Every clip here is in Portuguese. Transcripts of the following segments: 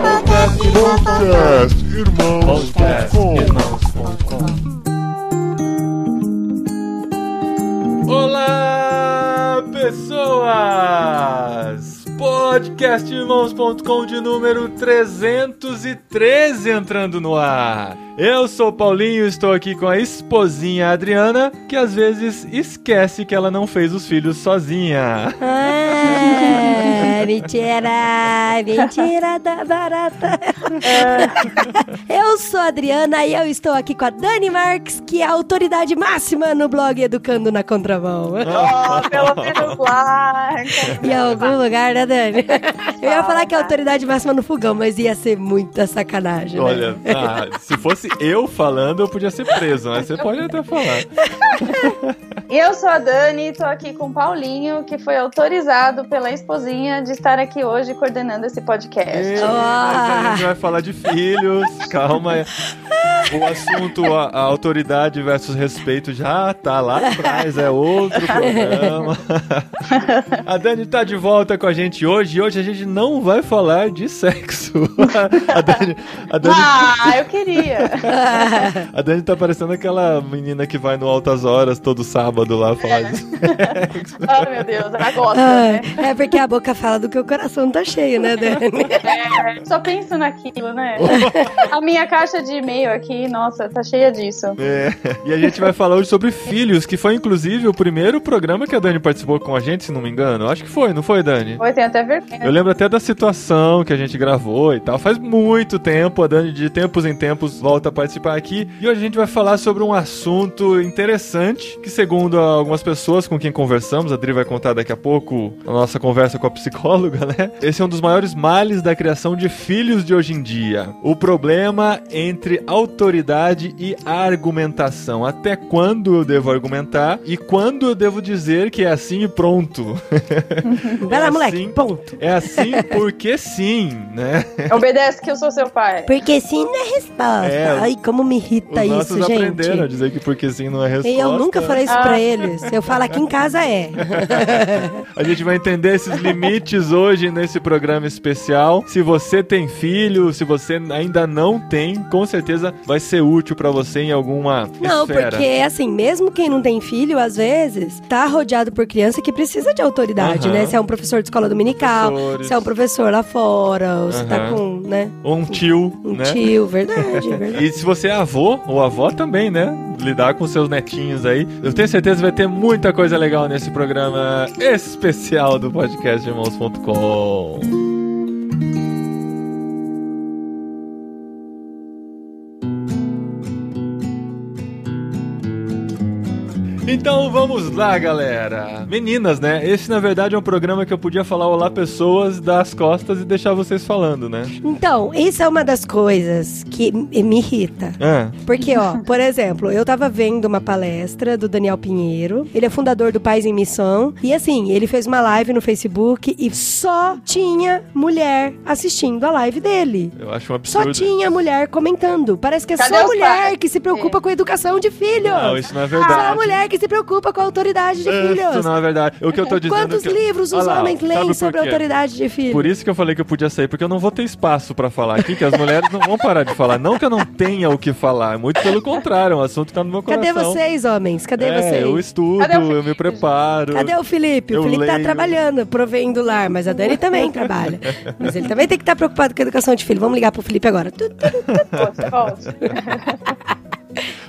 Podcast Irmãos. Podcast Irmãos.com. Olá, pessoas! Podcastirmãos.com de número 313 entrando no ar. Eu sou Paulinho, estou aqui com a esposinha Adriana, que às vezes esquece que ela não fez os filhos sozinha. Mentira! Mentira da barata! Eu sou a Adriana e eu estou aqui com a Dani Marques, que é a autoridade máxima no blog Educando na Contramão. Oh, pelo menos lá. Em algum lugar, né, Dani? Eu ia falar que é a autoridade máxima no fogão, mas ia ser muita sacanagem. né? Olha, ah, se fosse eu falando, eu podia ser preso, mas você pode até falar. E eu sou a Dani, tô aqui com o Paulinho, que foi autorizado pela esposinha de estar aqui hoje coordenando esse podcast. Mas a gente vai falar de filhos, calma. O assunto, a, a autoridade versus respeito já tá lá atrás, é outro programa. A Dani tá de volta com a gente hoje e hoje a gente não vai falar de sexo. A Dani, a Dani, Ah, eu queria. a Dani tá parecendo aquela menina que vai no Altas Horas todo sábado lá falar de sexo. Oh, meu Deus, ela gosta, né? Ah, é porque a boca fala do que o coração tá cheio, né, Dani? É, só penso naquilo, né? A minha caixa de e-mail aqui, nossa, tá cheia disso. É, e a gente vai falar hoje sobre filhos, que foi inclusive o primeiro programa que a Dani participou com a gente, se não me engano. Acho que foi, não foi, Dani? Oi, tem até vergonha. Eu lembro até da situação que a gente gravou e tal. Faz muito tempo, a Dani de tempos em tempos volta a participar aqui. E hoje a gente vai falar sobre um assunto interessante, que segundo algumas pessoas com quem conversamos, a Dri vai contar daqui a pouco a nossa conversa com a psicóloga, né? Esse é um dos maiores males da criação de filhos de hoje em dia. O problema entre autoridade e argumentação. Até quando eu devo argumentar e quando eu devo dizer que é assim e pronto. Vai lá, É moleque, assim. ponto. É assim porque sim, né? Obedece que eu sou seu pai. Porque sim não é resposta. É, Ai, como me irrita Os isso, nossos gente. aprenderam a dizer que porque sim não é resposta. E eu nunca falei isso Ah. pra eles. Eu falo aqui em casa é. A gente vai entender esses limites hoje nesse programa especial. Se você tem filho, se você ainda não tem, com certeza vai ser útil pra você em alguma Não, esfera. porque assim, mesmo quem não tem filho, às vezes, tá rodeado por criança que precisa de autoridade, Aham. né? Se é um professor de escola dominical, Professores. se é um professor lá fora, ou se tá com, né? Ou um tio, Um né? tio, verdade, verdade. E se você é avô ou avó também, né? Lidar com seus netinhos aí. Eu tenho certeza que vai ter muita coisa legal nesse programa especial do podcast irmãos.com. Então vamos lá, galera. Meninas, né? Esse na verdade é um programa que eu podia falar olá pessoas das costas e deixar vocês falando, né? Então, isso é uma das coisas que me irrita. Ah, Porque, ó, por exemplo, eu tava vendo uma palestra do Daniel Pinheiro. Ele é fundador do Pais em Missão. E assim, ele fez uma live no Facebook e só tinha mulher assistindo a live dele. eu acho um Só absurdo. tinha mulher comentando. Parece que é Cadê só mulher pais? que se preocupa com a educação de filhos. Não, isso não é Só verdade. mulher que se preocupa com a autoridade de Isso filhos. não é verdade. O que eu tô dizendo Quantos é que... livros os Olha lá, homens sabe leem por sobre a quê? autoridade de filhos? Por isso que eu falei que eu podia sair, porque eu não vou ter espaço pra falar aqui, que as mulheres não vão parar de falar. Não que eu não tenha o que falar, muito pelo contrário, o assunto tá no meu coração. Cadê vocês, homens? Cadê é, vocês? eu estudo, Cadê o eu me preparo. Cadê o Felipe? O Felipe tá leio. trabalhando, provendo o lar, mas a Dani também trabalha. Mas ele também tem que estar preocupado com a educação de filho. Vamos ligar pro Felipe agora. Tu,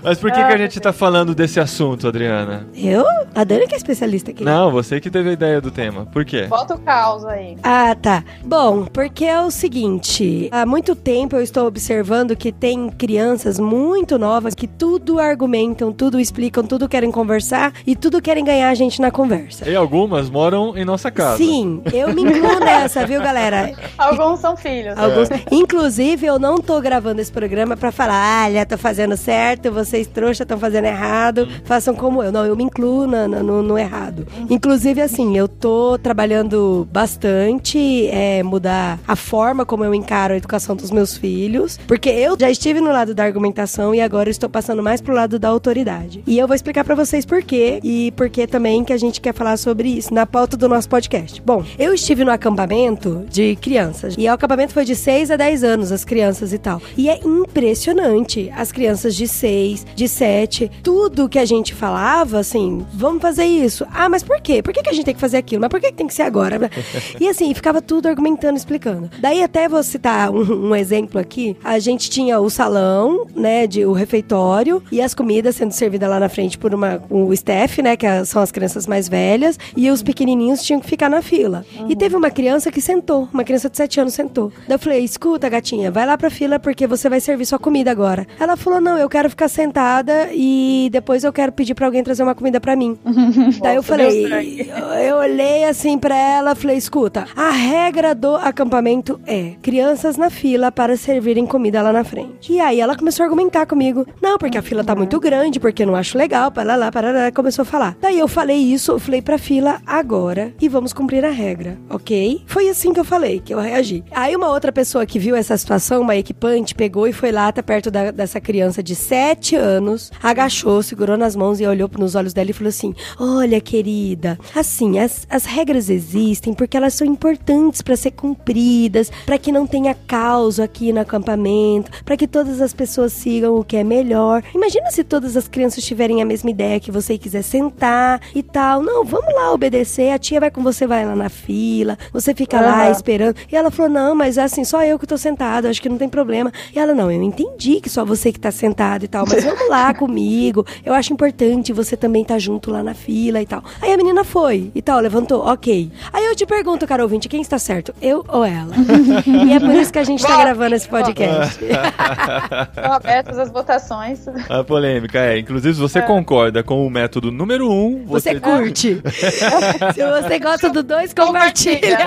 Mas por que, que a gente tá falando desse assunto, Adriana? Eu? A Dani que é especialista aqui. Não, você que teve a ideia do tema. Por quê? Bota o caos aí. Ah, tá. Bom, porque é o seguinte: há muito tempo eu estou observando que tem crianças muito novas que tudo argumentam, tudo explicam, tudo querem conversar e tudo querem ganhar a gente na conversa. E algumas moram em nossa casa. Sim, eu me incluo nessa, viu, galera? Alguns são filhos. Alguns. Inclusive, eu não tô gravando esse programa pra falar, olha, tô fazendo certo, você vocês trouxa estão fazendo errado, façam como eu. Não, eu me incluo na- na- no, no errado. Inclusive, assim, eu tô trabalhando bastante, é, mudar a forma como eu encaro a educação dos meus filhos, porque eu já estive no lado da argumentação e agora estou passando mais pro lado da autoridade. E eu vou explicar pra vocês por quê e por que também que a gente quer falar sobre isso na pauta do nosso podcast. Bom, eu estive no acampamento de crianças e o acampamento foi de 6 a 10 anos, as crianças e tal. E é impressionante. As crianças de 6, de 7, tudo que a gente falava, assim, vamos fazer isso. Ah, mas por quê? Por que, que a gente tem que fazer aquilo? Mas por que, que tem que ser agora? E assim, ficava tudo argumentando, explicando. Daí até vou citar um, um exemplo aqui. A gente tinha o salão, né, de o refeitório e as comidas sendo servidas lá na frente por uma o staff, né, que é- são as crianças mais velhas, e os pequenininhos tinham que ficar na fila. E teve uma criança que sentou, uma criança de 7 anos sentou. Daí eu falei: "Escuta, gatinha, vai lá pra fila porque você vai servir sua comida agora". Ela falou: "Não, eu quero ficar sentada e depois eu quero pedir pra alguém trazer uma comida pra mim". Daí eu falei, eu olhei assim pra ela, falei, escuta, a regra do acampamento é crianças na fila para servirem comida lá na frente. E aí ela começou a argumentar comigo, não, porque a fila tá muito grande, porque eu não acho legal, para lá, para lá, começou a falar. Daí eu falei isso, eu falei pra fila agora e vamos cumprir a regra, ok? Foi assim que eu falei, que eu reagi. Aí uma outra pessoa que viu essa situação, uma equipante, pegou e foi lá até perto da- dessa criança de 7 anos, agachou, segurou nas mãos e olhou nos olhos dela e falou assim: Olha, querida, assim, as, as regras existem porque elas são importantes para ser cumpridas, para que não tenha caos aqui no acampamento, para que todas as pessoas sigam o que é melhor. Imagina se todas as crianças tiverem a mesma ideia que você quiser sentar e tal. Não, vamos lá obedecer. A tia vai com você, vai lá na fila, você fica lá Aham. esperando. E ela falou: Não, mas assim, só eu que tô sentada, acho que não tem problema. E ela: Não, eu entendi que só você que tá sentada e tal, mas vamos lá comigo. Eu acho importante você também tá junto lá na fila e tal. Aí a menina foi e tal, levantou, ok. Aí eu te pergunto, cara ouvinte, quem está certo? Eu ou ela? e é por isso que a gente tá Vote, gravando esse podcast. Estão abertas as votações. A polêmica é, inclusive, se você concorda com o método número um, Você você, curte. Se você gosta do dois, compartilha.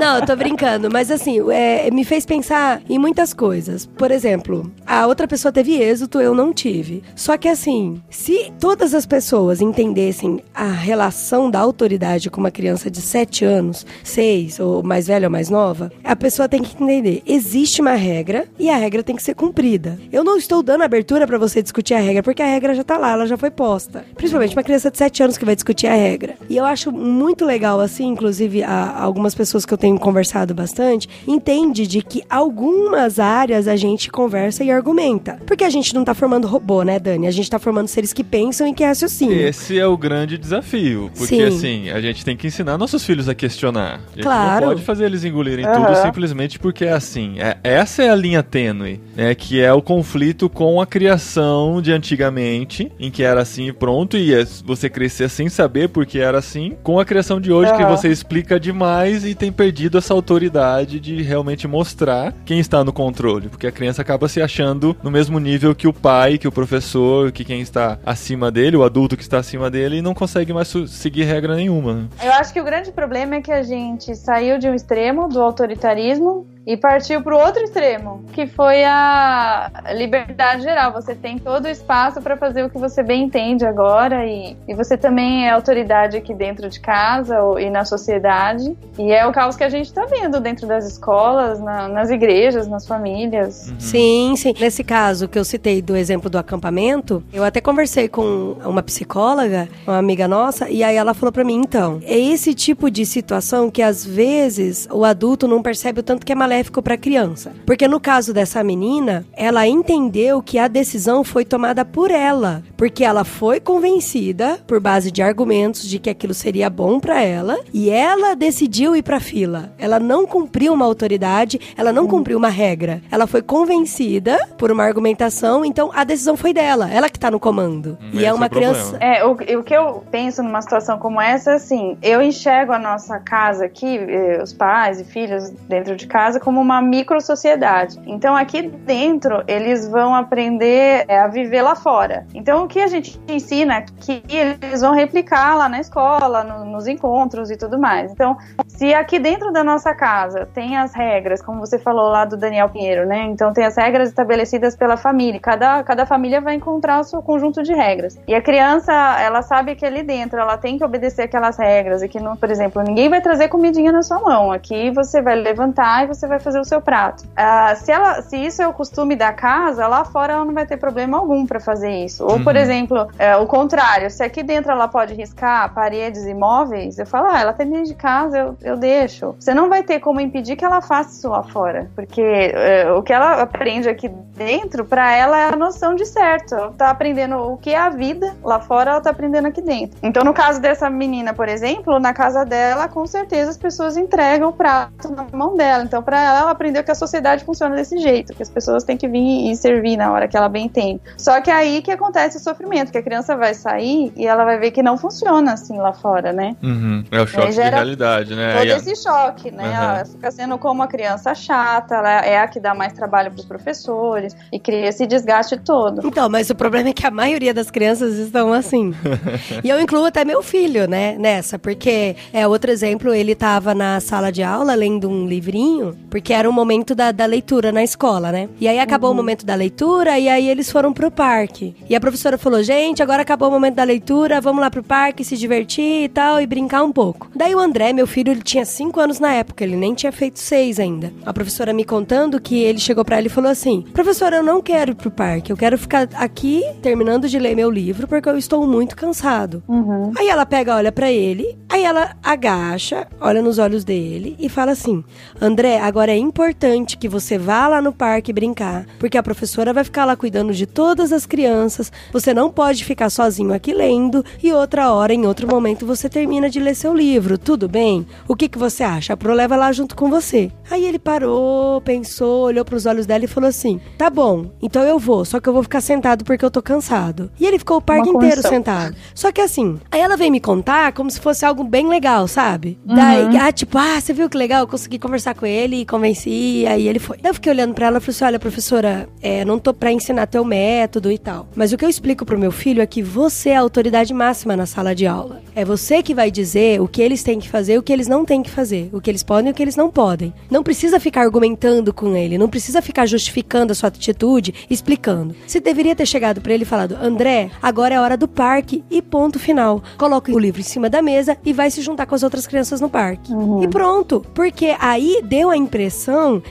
Não, eu tô brincando, mas assim, é, me fez pensar em muitas coisas. Por exemplo, a outra pessoa teve êxito, eu não tive. Só que assim, se todas as pessoas entendessem a relação da autoridade com uma criança de 7 anos, 6, ou mais velha ou mais nova, a pessoa tem que entender: existe uma regra e a regra tem que ser cumprida. Eu não estou dando abertura pra você discutir a regra, porque a regra já tá lá, ela já foi posta. Principalmente uma criança de 7 anos que vai discutir a regra. E eu acho muito legal, assim, inclusive algumas pessoas que eu tenho conversado bastante, entende de que algumas áreas a gente conversa e argumenta. Porque a gente não tá formando robô, né, Dani? A gente tá formando seres que pensam e que raciocinam. Esse é o grande desafio. Porque, Sim. assim, a gente tem que ensinar nossos filhos a questionar. A gente Claro. não pode fazer eles engolirem Aham. tudo simplesmente porque é assim. É, essa é a linha tênue, né? Que é o conflito com a criação de antigamente, em que era assim e pronto, e é você crescer sem saber porque era assim, com a criação de hoje, que Aham. você explica demais e tem perdido essa autoridade de realmente mostrar quem está no controle. Porque a criança acaba se achando no mesmo nível que o pai, que o professor, que quem está acima dele, o adulto que está acima dele, não consegue mais seguir regra nenhuma. né? Eu acho que o grande problema é que a gente saiu de um extremo do autoritarismo e partiu para o outro extremo, que foi a liberdade geral. Você tem todo o espaço para fazer o que você bem entende agora e, e você também é autoridade aqui dentro de casa ou- e na sociedade. E é o caos que a gente está vendo dentro das escolas, na- nas igrejas, nas famílias. Sim, sim. Nesse caso que eu citei do exemplo do acampamento, eu até conversei com uma psicóloga, uma amiga nossa, e aí ela falou pra mim, então, é esse tipo de situação que às vezes o adulto não percebe o tanto que é maléfico pra criança. Porque no caso dessa menina, ela entendeu que a decisão foi tomada por ela, porque ela foi convencida por base de argumentos de que aquilo seria bom pra ela, e ela decidiu ir pra fila. Ela não cumpriu uma autoridade, ela não cumpriu uma regra. Ela foi convencida por uma argumentação, então a decisão foi dela, ela que tá no comando. Hum, e é é uma criança. É, o, o que eu penso numa situação como essa é assim: eu enxergo a nossa casa aqui, eh, os pais e filhos dentro de casa, casa como uma micro sociedade. Então aqui dentro eles vão aprender é, a viver lá fora. Então o que a gente ensina que eles vão replicar lá na escola, no, nos encontros e tudo mais. Então, se aqui dentro da nossa casa tem as regras, como você falou lá do Daniel Pinheiro, né? Então tem as regras estabelecidas pela família. Cada, cada família vai encontrar o seu conjunto de regras. E a criança, ela sabe que ali dentro ela tem que obedecer aquelas regras e que, não, por exemplo, ninguém vai trazer comidinha na sua mão. Aqui você vai levantar e você vai fazer o seu prato. Uh, se, ela, se isso é o costume da casa, lá fora ela não vai ter problema algum para fazer isso. Ou, por uhum. exemplo, é, o contrário, se aqui dentro ela pode riscar paredes e móveis, eu falo, ah, ela tem dentro de casa, eu, eu deixo. Você não vai ter como impedir que ela faça isso lá fora. Porque é, o que ela aprende aqui dentro, para ela é a noção de certo. Ela tá aprendendo o que é a vida lá fora, ela tá aprendendo aqui dentro. Então, no caso dessa menina, por exemplo, na casa dela, com certeza as pessoas entregam o prato na mão dela. Então, para ela, ela aprendeu que a sociedade funciona desse jeito, que as pessoas têm que vir e servir na hora que ela bem tem. Só que é aí que acontece o sofrimento, que a criança vai sair e ela vai ver que não funciona assim lá fora, né? Uhum. É o choque de realidade, né? Todo esse choque, né? Uhum. Ela fica sendo como uma criança chata, ela é a que dá mais trabalho para os professores e cria esse desgaste todo. Então, mas o problema é que a maioria das crianças estão assim. e eu incluo até meu filho, né, nessa, porque é outro exemplo, ele estava na sala de aula lendo um livrinho, porque era o momento da, da leitura na escola, né? E aí acabou uhum. o momento da leitura e aí eles foram pro parque. E a professora falou: "Gente, agora acabou o momento da leitura, vamos lá pro parque se divertir e tal e brincar um pouco". Daí o André, meu filho, ele tinha 5 anos na época, ele nem tinha feito 6 ainda. A professora me contando que ele chegou para ele e falou assim: "Professora, eu não quero ir pro parque, eu quero ficar aqui terminando de ler meu livro porque eu estou muito cansado". Uhum. Aí ela pega, olha para ele, aí ela agacha, olha nos olhos dele e fala assim: "André, agora é importante que você vá lá no parque brincar, porque a professora vai ficar lá cuidando de todas as crianças. Você não pode ficar sozinho aqui lendo e outra hora, em outro momento, você termina de ler seu livro. Tudo bem? O que, que você acha? A Pro leva lá junto com você. Aí ele parou, pensou, olhou para os olhos dela e falou assim: Tá bom, então eu vou, só que eu vou ficar sentado porque eu tô cansado. E ele ficou o parque Uma inteiro sentado. Só que assim, aí ela veio me contar como se fosse algo bem legal, sabe? Uhum. Daí, ah, tipo, ah, você viu que legal? Eu consegui conversar com ele e convenci, aí ele foi. Eu fiquei olhando para ela e falei assim: Olha, professora, é, não tô pra ensinar teu método e tal. Mas o que eu explico pro meu filho é que você é a autoridade máxima na sala de aula. É você que vai dizer o que eles têm que fazer e o que eles não têm que fazer. O que eles podem e o que eles não podem. Não precisa ficar argumentando com ele, não precisa ficar justificando a sua atitude, explicando. Você deveria ter chegado para ele e falado: André, agora é hora do parque e ponto final. Coloca o livro em cima da mesa e vai se juntar com as outras crianças no parque. Uhum. E pronto. Porque aí deu a impressão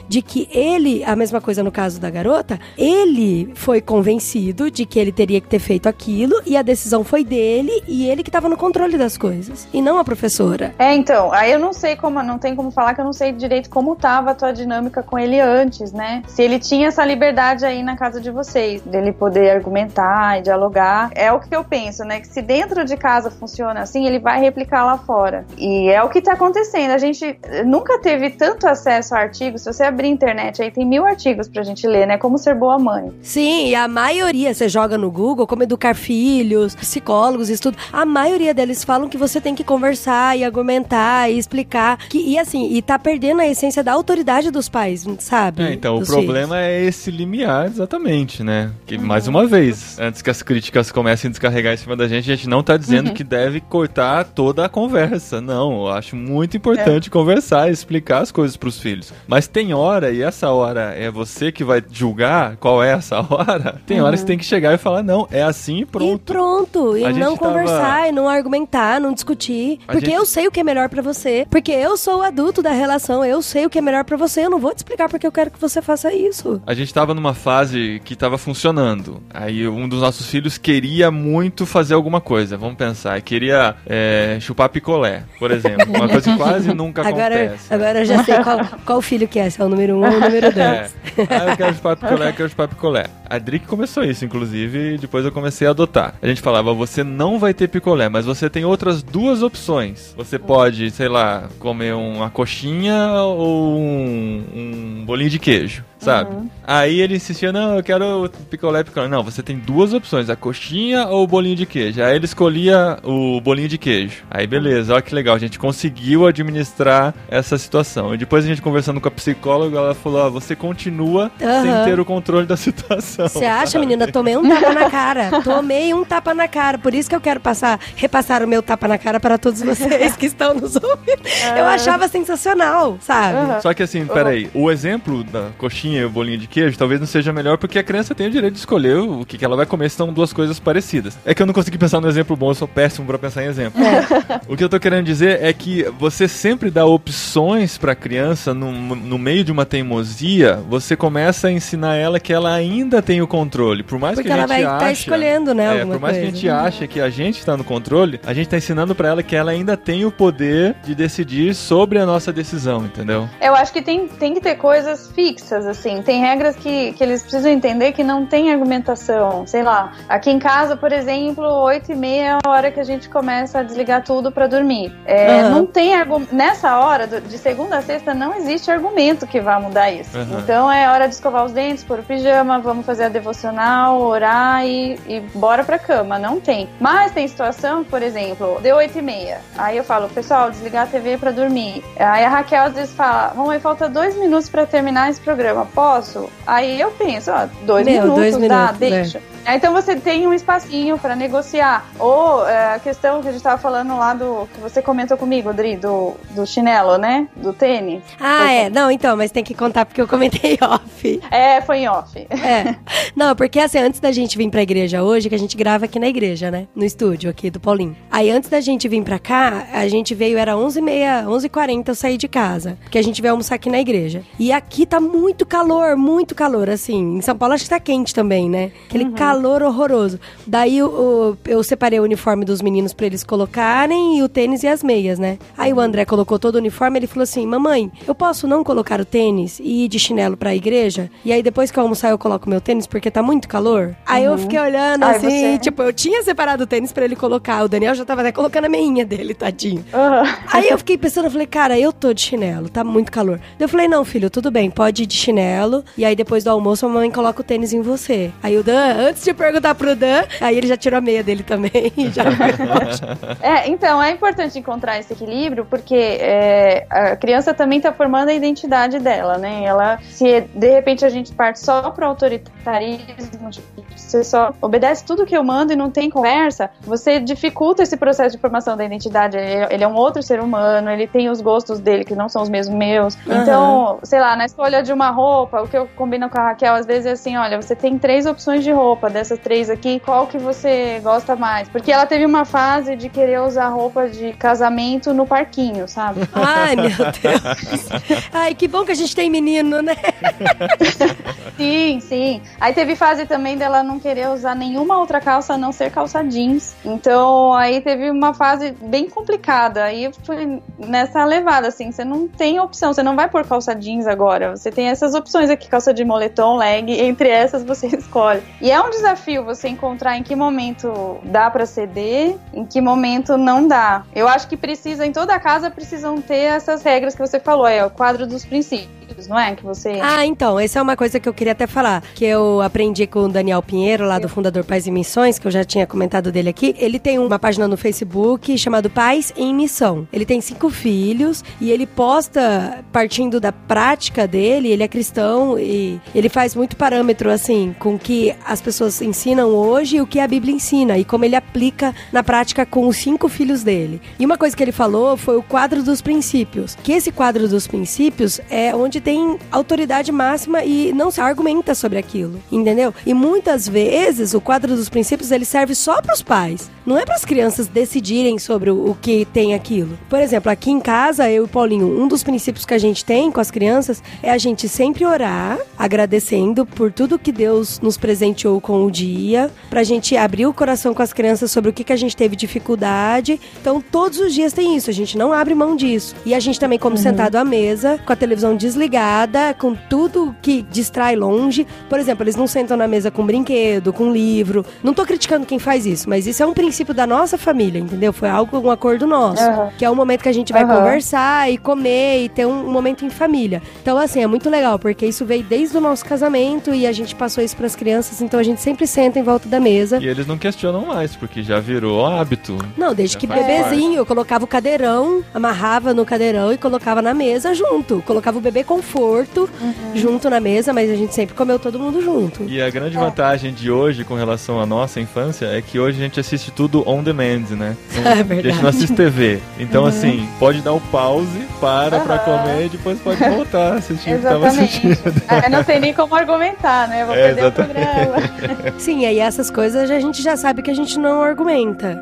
de que ele, a mesma coisa no caso da garota, ele foi convencido de que ele teria que ter feito aquilo e a decisão foi dele e ele que estava no controle das coisas e não a professora. É, então, aí eu não sei como, não tem como falar que eu não sei direito como tava a tua dinâmica com ele antes, né? Se ele tinha essa liberdade aí na casa de vocês, dele poder argumentar e dialogar. É o que eu penso, né? Que se dentro de casa funciona assim, ele vai replicar lá fora. E é o que tá acontecendo. A gente nunca teve tanto acesso artigos. Se você abrir a internet aí, tem mil artigos pra gente ler, né? Como ser boa mãe. Sim, e a maioria, você joga no Google, como educar filhos, psicólogos, estudo. A maioria deles falam que você tem que conversar e argumentar e explicar. Que, e assim, e tá perdendo a essência da autoridade dos pais, sabe? É, então, o problema filhos. é esse limiar, exatamente, né? Que, uhum. mais uma vez, antes que as críticas comecem a descarregar em cima da gente, a gente não tá dizendo uhum. que deve cortar toda a conversa. Não, eu acho muito importante é. conversar e explicar as coisas pros filhos. Mas tem hora, e essa hora é você que vai julgar qual é essa hora. Tem uhum. hora que você tem que chegar e falar, não, é assim e pronto. E pronto, e a não conversar, tava... e não argumentar, não discutir. A porque gente... eu sei o que é melhor para você. Porque eu sou o adulto da relação, eu sei o que é melhor para você. Eu não vou te explicar porque eu quero que você faça isso. A gente tava numa fase que tava funcionando. Aí um dos nossos filhos queria muito fazer alguma coisa. Vamos pensar. Queria é, chupar picolé, por exemplo. Uma coisa que quase nunca agora, acontece. Agora eu já sei qual, qual filho que é. Se é o número um ou o número dois. É. Ah, eu quero chupar picolé, eu quero chupar picolé. A Drick começou isso, inclusive, e depois eu comecei a adotar. A gente falava, você não vai ter picolé, mas você tem outras duas opções. Você pode, sei lá, comer uma coxinha ou um, um bolinho de queijo. Sabe? Aí ele insistia, não, eu quero o picolé picolé. Não, você tem duas opções, a coxinha ou o bolinho de queijo. Aí ele escolhia o bolinho de queijo. Aí beleza, olha que legal, a gente conseguiu administrar essa situação. E depois a gente conversando com a psicóloga, ela falou, ó, você continua Aham. sem ter o controle da situação. Você acha, sabe? menina? Tomei um tapa na cara. Tomei um tapa na cara. Por isso que eu quero passar, repassar o meu tapa na cara para todos vocês que estão nos ouvindo. Eu achava sensacional, sabe? Só que assim, peraí, o exemplo da coxinha e o bolinho de queijo talvez não seja melhor porque a criança tem o direito de escolher o que, que ela vai comer, são duas coisas parecidas. É que eu não consegui pensar no exemplo bom, eu sou péssimo pra pensar em exemplo. o que eu tô querendo dizer é que você sempre dá opções pra criança no, no meio de uma teimosia, você começa a ensinar ela que ela ainda tem o controle. Por mais Porque que a ela gente vai ache, estar escolhendo, né? é, alguma por mais que a coisa. gente ache que a gente tá no controle, a gente tá ensinando pra ela que ela ainda tem o poder de decidir sobre a nossa decisão, entendeu? Eu acho que tem, tem que ter coisas fixas, assim. Tem regras que, que eles precisam entender que não tem argumentação. Sei lá, aqui em casa, por exemplo, 8 e meia é a hora que a gente começa a desligar tudo pra dormir. É, Aham. Não tem Nessa hora, de segunda a sexta, não existe argumento que vá mudar isso. Aham. Então é hora de escovar os dentes, pôr o pijama, vamos fazer a devocional, orar e, e bora pra cama. Não tem. Mas tem situação, por exemplo, deu 8 e meia. Aí eu falo, pessoal, desligar a TV pra dormir. Aí a Raquel às vezes fala, mamãe, falta dois minutos pra terminar esse programa, posso? Aí eu penso, ó, dois Meu, minutos, dois dá, minutos, é. deixa. Aí, Então você tem um espacinho pra negociar. Ou é, a questão que a gente tava falando lá do. que você comentou comigo, Dri, do, do chinelo, né? Do tênis. Ah, Foi é. Não, então, mas tem que contar porque eu comentei off. É, foi em off. É. Não, porque assim, antes da gente vir pra igreja hoje, que a gente grava aqui na igreja, né? No estúdio aqui do Paulinho. Aí antes da gente vir pra cá, a gente veio, era 11h30, 11h40 eu saí de casa. Porque a gente veio almoçar aqui na igreja. E aqui tá muito calor, muito calor, assim. Em São Paulo acho que tá quente também, né? Aquele calor horroroso. Daí o- eu separei o uniforme dos meninos pra eles colocarem e o tênis e as meias, né? Aí o André colocou todo o uniforme, ele falou assim: Mamãe, eu posso não colocar o tênis e ir de chinelo pra igreja? E aí depois que eu almoçar eu coloco meu tênis porque tá muito calor? Aí eu fiquei olhando Ai, assim, você- tipo, eu tinha separado o tênis pra ele colocar. O Daniel já tava até colocando a meinha dele, tadinho. Aham. Aí eu fiquei pensando, eu falei, cara, eu tô de chinelo, tá muito calor. Daí eu falei, não, filho, tudo bem, pode ir de chinelo. E aí depois do almoço a mamãe coloca o tênis em você. Aí o Dan, antes de perguntar pro Dan, aí ele já tirou a meia dele também. já É, então é importante encontrar esse equilíbrio porque é, a criança também está formando a identidade dela, né? Ela, se de repente a gente parte só pro autoritarismo, você só obedece tudo que eu mando e não tem conversa, você dificulta esse processo de formação da identidade. Ele, é um outro ser humano, ele tem os gostos dele que não são os mesmos meus. Então, sei lá, na escolha de uma roupa, o que eu combino com a Raquel às vezes é assim, olha, você tem três opções de roupa, dessas três aqui, qual que você gosta mais? Porque ela teve uma fase de querer usar roupa de casamento no parquinho, sabe? Ai, meu Deus. Ai, que bom que a gente tem menino, né? Sim, sim. Aí teve fase também dela não querer usar nenhuma outra calça a não ser calça jeans. Então aí teve uma fase bem complicada. Aí fui nessa levada, assim, você não tem opção, você não vai por calça jeans agora. Você tem essas opções aqui, calça de moletom, leg, entre essas você escolhe. E é um desafio você encontrar em que momento dá pra ceder, em que momento não dá. Eu acho que precisa, em toda casa precisam ter essas regras que você falou, é o quadro dos princípios, não é? Que você. Ah, então, essa é uma coisa que eu queria até falar, que eu aprendi com o Daniel Pinheiro, lá do Fundador Pais e Missões, que eu já tinha comentado dele aqui. Ele tem uma página no Facebook chamado Pais em Missão. Ele tem cinco filhos e ele posta, partindo da prática dele, ele é cristão e ele faz muito parâmetro, assim, com que as pessoas ensinam hoje e o que a Bíblia ensina, e como ele aplica na prática com os cinco filhos dele. E uma coisa que ele falou foi o quadro dos princípios, que esse quadro dos princípios é onde tem autoridade máxima e não se argumenta sobre aquilo, entendeu? E muitas vezes o quadro dos princípios ele serve só para os pais, não é para as crianças decidirem sobre o, que tem aquilo. Por exemplo, aqui em casa, eu e Paulinho, um dos princípios que a gente tem com as crianças é a gente sempre orar, agradecendo por tudo que Deus nos presenteou com o dia, pra gente abrir o coração com as crianças sobre o que, que a gente teve dificuldade. Então, todos os dias tem isso, a gente não abre mão disso. E a gente também come sentado à mesa, com a televisão desligada, com tudo que distrai longe. Por exemplo, eles não sentam na mesa com brinquedo, com livro. Não tô criticando quem faz isso, mas isso é um princípio da nossa família, entendeu? Foi algo, um acordo nosso. Aham. Que é o momento que a gente vai Aham. conversar e comer e ter um, um momento em família. Então, assim, é muito legal, porque isso veio desde o nosso casamento e a gente passou isso pras crianças, então a gente sempre senta em volta da mesa. E eles não questionam mais, porque já virou hábito. Não, desde Já que bebezinho, eu colocava o cadeirão, amarrava no cadeirão e colocava na mesa junto. Colocava o bebê conforto junto na mesa, mas a gente sempre comeu todo mundo junto. E a grande vantagem de hoje com relação à nossa infância é que hoje a gente assiste tudo on demand, né? Não- É A gente verdade. não assiste TV. Então, assim, pode dar o pause, para pra Aham. comer e depois pode voltar a assistir o que tava Exatamente. assistindo. É, não tem nem como argumentar, né? Vou É, perder o exatamente. programa. Sim, aí essas coisas a gente já sabe que a gente não argumenta.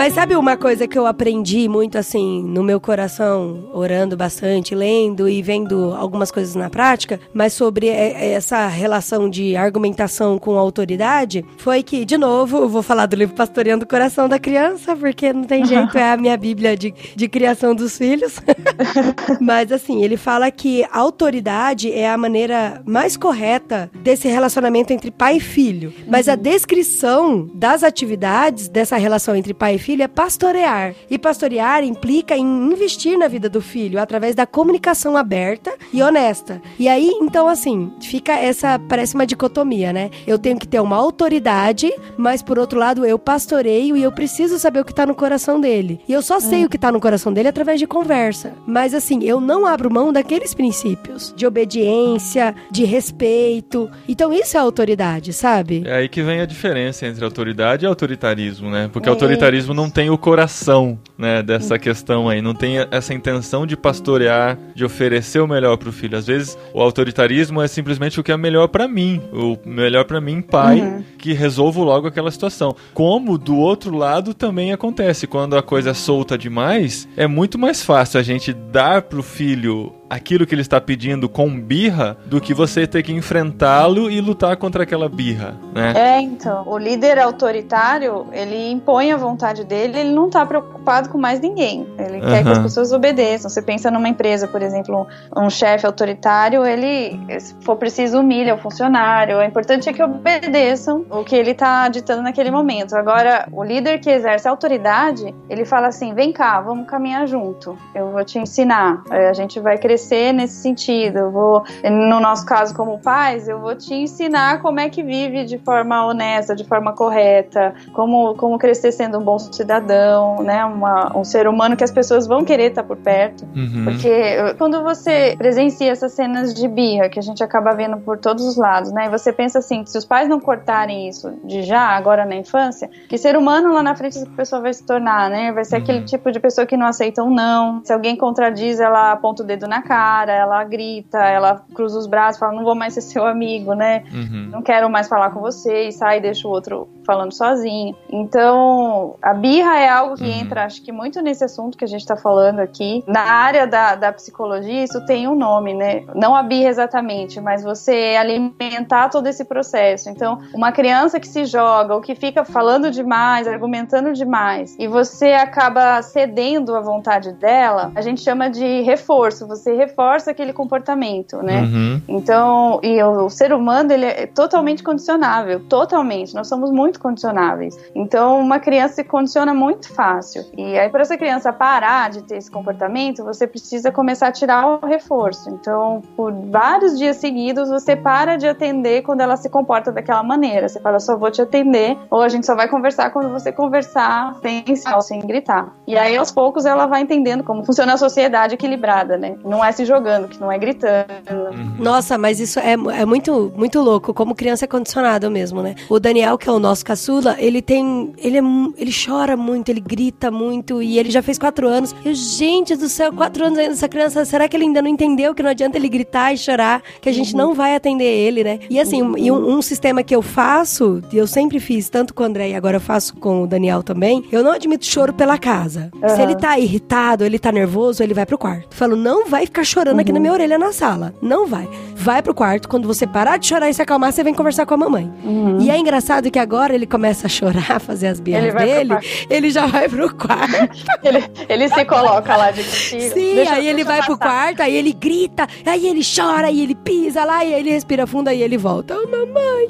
Mas sabe uma coisa que eu aprendi muito assim no meu coração, orando bastante, lendo e vendo algumas coisas na prática, mas sobre essa relação de argumentação com autoridade, foi que, de novo, vou falar do livro Pastoreando o Coração da Criança, porque não tem jeito, é a minha bíblia de, de criação dos filhos. Mas assim, ele fala que autoridade é a maneira mais correta desse relacionamento entre pai e filho. Mas a descrição das atividades dessa relação entre pai e filho é pastorear. E pastorear implica em investir na vida do filho através da comunicação aberta e honesta. E aí, então assim, fica essa parece uma dicotomia, né? Eu tenho que ter uma autoridade, mas por outro lado eu pastoreio e eu preciso saber o que tá no coração dele. E eu só sei o que tá no coração dele através de conversa. Mas assim, eu não abro mão daqueles princípios de obediência, de respeito. Então isso é autoridade, sabe? É aí que vem a diferença entre autoridade e autoritarismo, né? Porque É autoritarismo não tem o coração, né, dessa questão aí, não tem essa intenção de pastorear, de oferecer o melhor pro filho. Às vezes o autoritarismo é simplesmente o que é melhor pra mim, o melhor pra mim, pai, que resolvo logo aquela situação. Como do outro lado também acontece, quando a coisa é solta demais, é muito mais fácil a gente dar pro filho aquilo que ele está pedindo com birra do que você ter que enfrentá-lo e lutar contra aquela birra, né? É, então. O líder autoritário, ele impõe a vontade dele, ele não tá preocupado com mais ninguém. Ele quer que as pessoas obedeçam. Você pensa numa empresa, por exemplo, um chefe autoritário, ele, se for preciso, humilha o funcionário. O importante é que obedeçam o que ele tá ditando naquele momento. Agora, o líder que exerce autoridade, ele fala assim: vem cá, vamos caminhar junto. Eu vou te ensinar. É, A gente vai crescer nesse sentido. Eu vou, no nosso caso, como pais, eu vou te ensinar como é que vive de forma honesta, de forma correta, como, como crescer sendo um bom cidadão, né? Uma, um ser humano que as pessoas vão querer estar por perto. Uhum. Porque uh, quando você presencia essas cenas de birra que a gente acaba vendo por todos os lados, né? E você pensa assim, se os pais não cortarem isso de já, agora na infância, que ser humano lá na frente essa pessoa vai se tornar, né? Vai ser Uhum. aquele tipo de pessoa que não aceita um não. Se alguém contradiz, ela aponta o dedo na cara, ela grita, ela cruza os braços, fala, não vou mais ser seu amigo, né? Uhum. não quero mais falar com você e sai e deixa o outro falando sozinho. Então, a birra é algo que Uhum. entra, acho que muito nesse assunto que a gente tá falando aqui. Na área da, da psicologia, isso tem um nome, né? Não a birra exatamente, mas você alimentar todo esse processo. Então, uma criança que se joga ou que fica falando demais, argumentando demais, e você acaba cedendo à vontade dela, a gente chama de reforço. Você reforça aquele comportamento, né? Uhum. Então, e o, o ser humano, ele é totalmente condicionável, totalmente. Nós somos muito condicionáveis. Então, uma criança se condiciona muito fácil. E aí, para essa criança parar de ter esse comportamento, você precisa começar a tirar o reforço. Então, por vários dias seguidos, você para de atender quando ela se comporta daquela maneira. Você fala, só vou te atender, ou a gente só vai conversar quando você conversar sem, sem gritar. E aí, aos poucos, ela vai entendendo como funciona a sociedade equilibrada, né? Não é se jogando, que não é gritando. Uhum. Nossa, mas isso é, é muito, muito louco, como criança é condicionado mesmo, né? O Daniel, que é o nosso caçula, ele tem. Ele, é, ele chora muito, ele grita muito, e ele já fez quatro anos. Eu, gente do céu, quatro anos ainda essa criança, será que ele ainda não entendeu que não adianta ele gritar e chorar, que a gente não vai atender ele, né? E assim, um- e um, um sistema que eu faço, e eu sempre fiz, tanto com o André e agora eu faço com o Daniel também, eu não admito choro pela casa. Se ele tá irritado, ele tá nervoso, ele vai pro quarto. Falo, não vai ficar chorando aqui na minha orelha na sala. Não vai. vai pro quarto. Quando você parar de chorar e se acalmar, você vem conversar com a mamãe. E é engraçado que agora ele começa a chorar, fazer as birras pro dele, ele já vai pro quarto. Ele, ele se coloca lá de castigo. Sim, Deixa- aí ele vai pro passar. quarto, aí ele grita, aí ele chora, aí ele pisa lá, e aí ele respira fundo, aí ele volta. Ô, mamãe,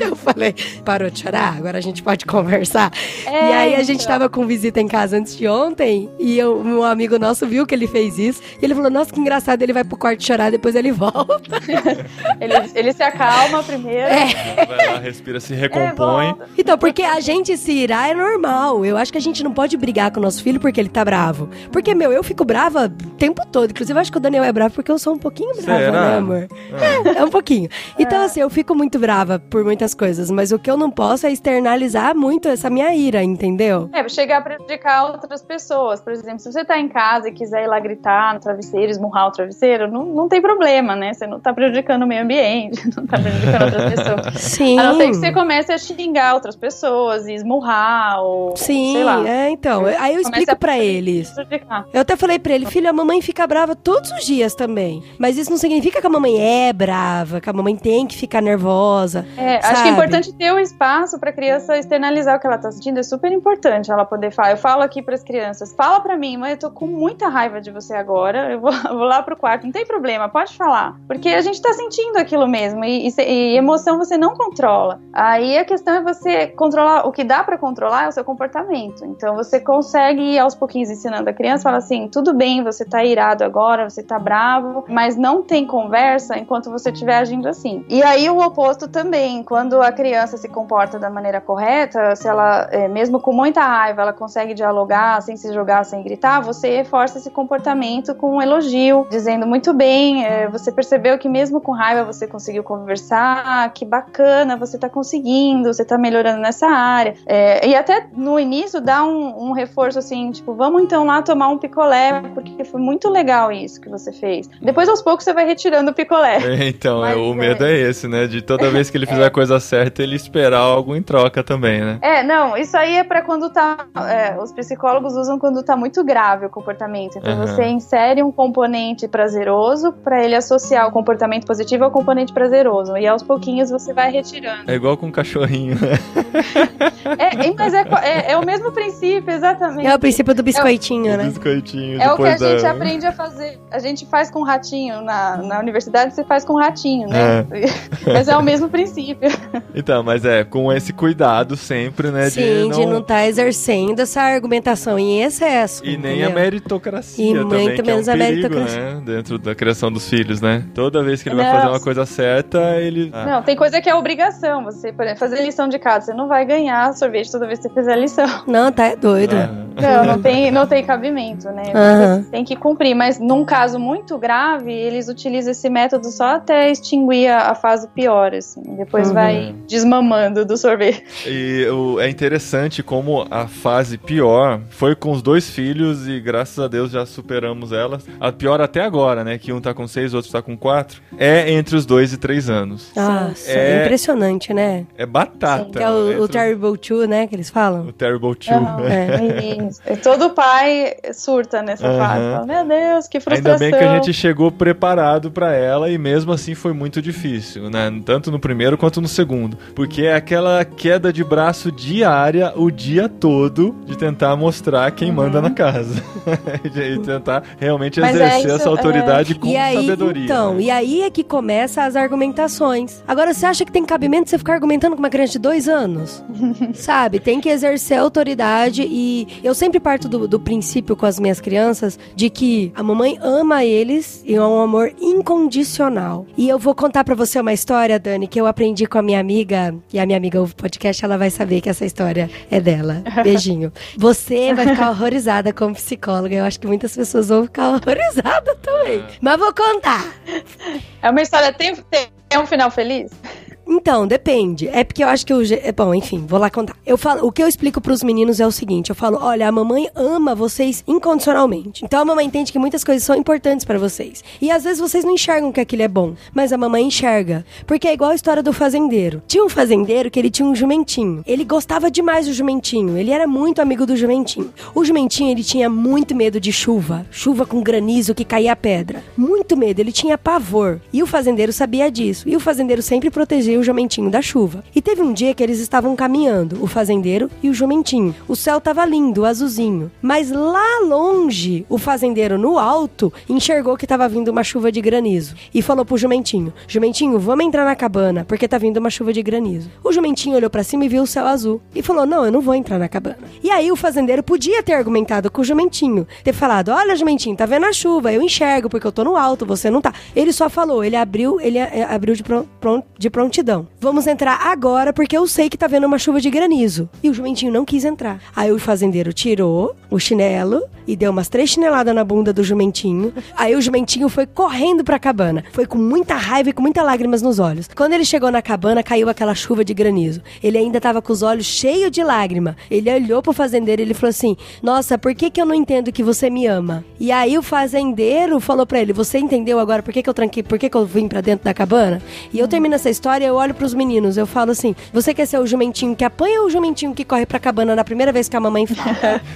eu falei, parou de chorar, agora a gente pode conversar. É, e aí a gente tava com visita em casa antes de ontem, e eu- um amigo nosso viu que ele fez isso, e ele falou, nossa, que engraçado, ele vai pro quarto chorar, depois ele volta. Ele, ele se acalma primeiro. É. Vai lá, respira, se recompõe. volta. Então, porque a gente se irar é normal. Eu acho que a gente não pode brigar com o nosso filho porque ele tá bravo. Porque, meu, eu fico brava o tempo todo. Inclusive, eu acho que o Daniel é bravo porque eu sou um pouquinho brava, Será? né, amor? É, é um pouquinho. Então, assim, eu fico muito brava por muitas coisas. Mas o que eu não posso é externalizar muito essa minha ira, entendeu? É, chegar a prejudicar outras pessoas. Por exemplo, se você tá em casa e quiser ir lá gritar no travesseiro, esmurrar o travesseiro, não, não tem problema, né? Você não tá prejudicando o meio ambiente, não tá prejudicando outras pessoas. Sim. A não ser que você comece a xingar outras pessoas e esmurrar ou. Sim, sei lá. é, então. Aí eu explico a pra eles. Prejudicar. Eu até falei pra ele, filho, a mamãe fica brava todos os dias também. Mas isso não significa que a mamãe é brava, que a mamãe tem que ficar nervosa. É, acho que Sabe? é importante ter um espaço pra criança externalizar o que ela tá sentindo. É super importante ela poder falar. Eu falo aqui pras crianças: fala pra mim, mãe, eu tô com muita raiva de você agora. Eu vou, vou lá pro quarto. Não tem problema, pode falar. Porque a gente tá sentindo aquilo mesmo. E, e e emoção você não controla. Aí a questão é você controlar. O que dá pra controlar é o seu comportamento. Então você consegue ir aos pouquinhos ensinando a criança, fala assim: tudo bem, você tá irado agora, você tá bravo, mas não tem conversa enquanto você estiver agindo assim. E aí o oposto também, quando a criança se comporta da maneira correta, se ela, é, mesmo com muita raiva, ela consegue dialogar sem se jogar, sem gritar, você reforça esse comportamento com um elogio, dizendo muito bem, é, você percebeu que mesmo com raiva você conseguiu conversar, que bacana, você tá conseguindo, você tá melhorando nessa área. É, e até no início dá um, um reforço assim, tipo, vamos então lá tomar um picolé, porque foi muito legal isso que você fez. Depois aos poucos você vai retirando o picolé. É, Então, é, Mas o é- medo é esse, né? De toda vez que ele fizer a coisa certa, ele esperar algo em troca também, né? É, não, isso aí é pra quando tá. os psicólogos usam quando tá muito grave o comportamento. Então Aham. você insere um componente prazeroso pra ele associar o comportamento positivo ao componente prazeroso. E aos pouquinhos você vai retirando. É igual com um cachorrinho, né? É, é, mas é, é- é o mesmo princípio, exatamente. É o princípio do biscoitinho, né? Biscoitinho. É o que a da- gente aprende a fazer. A gente faz com ratinho na, na universidade, você faz com ratinho, né? Mas é o mesmo princípio. Então, mas é, com esse cuidado sempre, né? Sim, de não estar exercendo essa argumentação em excesso. E nem entendeu? a meritocracia E também, muito que é um menos a perigo, né? Dentro da criação dos filhos, né? Toda vez que ele vai Não. fazer uma coisa certa, ele... Ah, Não, tem coisa que é obrigação. Você, por exemplo, fazer lição de casa, você não vai ganhar sorvete toda vez que você fizer a lição. Não, tá é doido. ah, Não, não tem, não tem cabimento, né? Você tem que cumprir. Mas num caso muito grave, eles utilizam esse método só até extinguir a, a fase pior, assim. Depois Uhum. vai desmamando do sorvete. E o- é interessante como a fase pior foi com os dois filhos e graças a Deus já superamos elas. A pior até agora, né? Que um tá com seis, o outro tá com quatro. É entre os dois e três anos. Nossa, É- impressionante, né? É batata. Que é o, o Entre- Terrible Two, né? Que eles falam. O Terrible Two. Aham. É. E Todo pai surta nessa Aham. fase. Fala, Meu Deus, que Ainda frustração. bem que a gente chegou preparado pra ela e mesmo assim foi muito difícil, né? Tanto no primeiro quanto no segundo. Porque é aquela queda de braço diária o dia todo de tentar mostrar quem manda na casa. e tentar realmente Mas é exercer isso, essa autoridade com E aí, sabedoria. então, né? e aí é que começa as argumentações. Agora, você acha que tem cabimento você ficar argumentando com uma criança de dois anos? Sabe? Tem que exercer autoridade e eu sempre parto do, do princípio com as minhas crianças de que a mamãe ama eles e é um amor incondicional. E eu vou contar pra você uma história, Dani, que eu aprendi com a minha amiga, e a minha amiga ouve o podcast, ela vai saber que essa história é dela. Beijinho. Você vai ficar horrorizada como psicóloga. Eu acho que muitas pessoas vão ficar horrorizadas também. Mas vou contar. É uma história, tem, tem um final feliz? Então, depende. É porque eu acho que o. Bom, enfim, vou lá contar. Eu falo, o que eu explico pros meninos é o seguinte: eu falo, olha, a mamãe ama vocês incondicionalmente. Então a mamãe entende que muitas coisas são importantes pra vocês. E às vezes vocês não enxergam que aquilo é bom, mas a mamãe enxerga. Porque é igual a história do fazendeiro. Tinha um fazendeiro que ele tinha um jumentinho. Ele gostava demais do jumentinho. Ele era muito amigo do jumentinho. O jumentinho, ele tinha muito medo de chuva. Chuva com granizo que caía a pedra. Muito medo, ele tinha pavor. E o fazendeiro sabia disso. E o fazendeiro sempre protegia o jumentinho da chuva. E teve um dia que eles estavam caminhando, o fazendeiro e o jumentinho. O céu tava lindo, azulzinho. Mas lá longe, o fazendeiro no alto enxergou que tava vindo uma chuva de granizo. E falou pro jumentinho: Jumentinho, vamos entrar na cabana, porque tá vindo uma chuva de granizo. O jumentinho olhou pra cima e viu o céu azul. E falou: Não, eu não vou entrar na cabana. E aí o fazendeiro podia ter argumentado com o jumentinho, ter falado: Olha, jumentinho, tá vendo a chuva? Eu enxergo porque eu tô no alto, você não tá. Ele só falou, ele abriu, ele eh, abriu de, pro- de prontidão. Vamos entrar agora porque eu sei que tá vendo uma chuva de granizo. E o jumentinho não quis entrar. Aí o fazendeiro tirou o chinelo e deu umas três chineladas na bunda do jumentinho. Aí o jumentinho foi correndo pra cabana. Foi com muita raiva e com muitas lágrimas nos olhos. Quando ele chegou na cabana, caiu aquela chuva de granizo. Ele ainda tava com os olhos cheios de lágrima. Ele olhou pro fazendeiro e ele falou assim: Nossa, por que, que eu não entendo que você me ama? E aí o fazendeiro falou pra ele: Você entendeu agora por que, que eu tranquei, por que, que eu vim pra dentro da cabana? E eu termino essa história, eu olho pros meninos, eu falo assim: Você quer ser o jumentinho que apanha ou o jumentinho que corre pra cabana na primeira vez que a mamãe fala?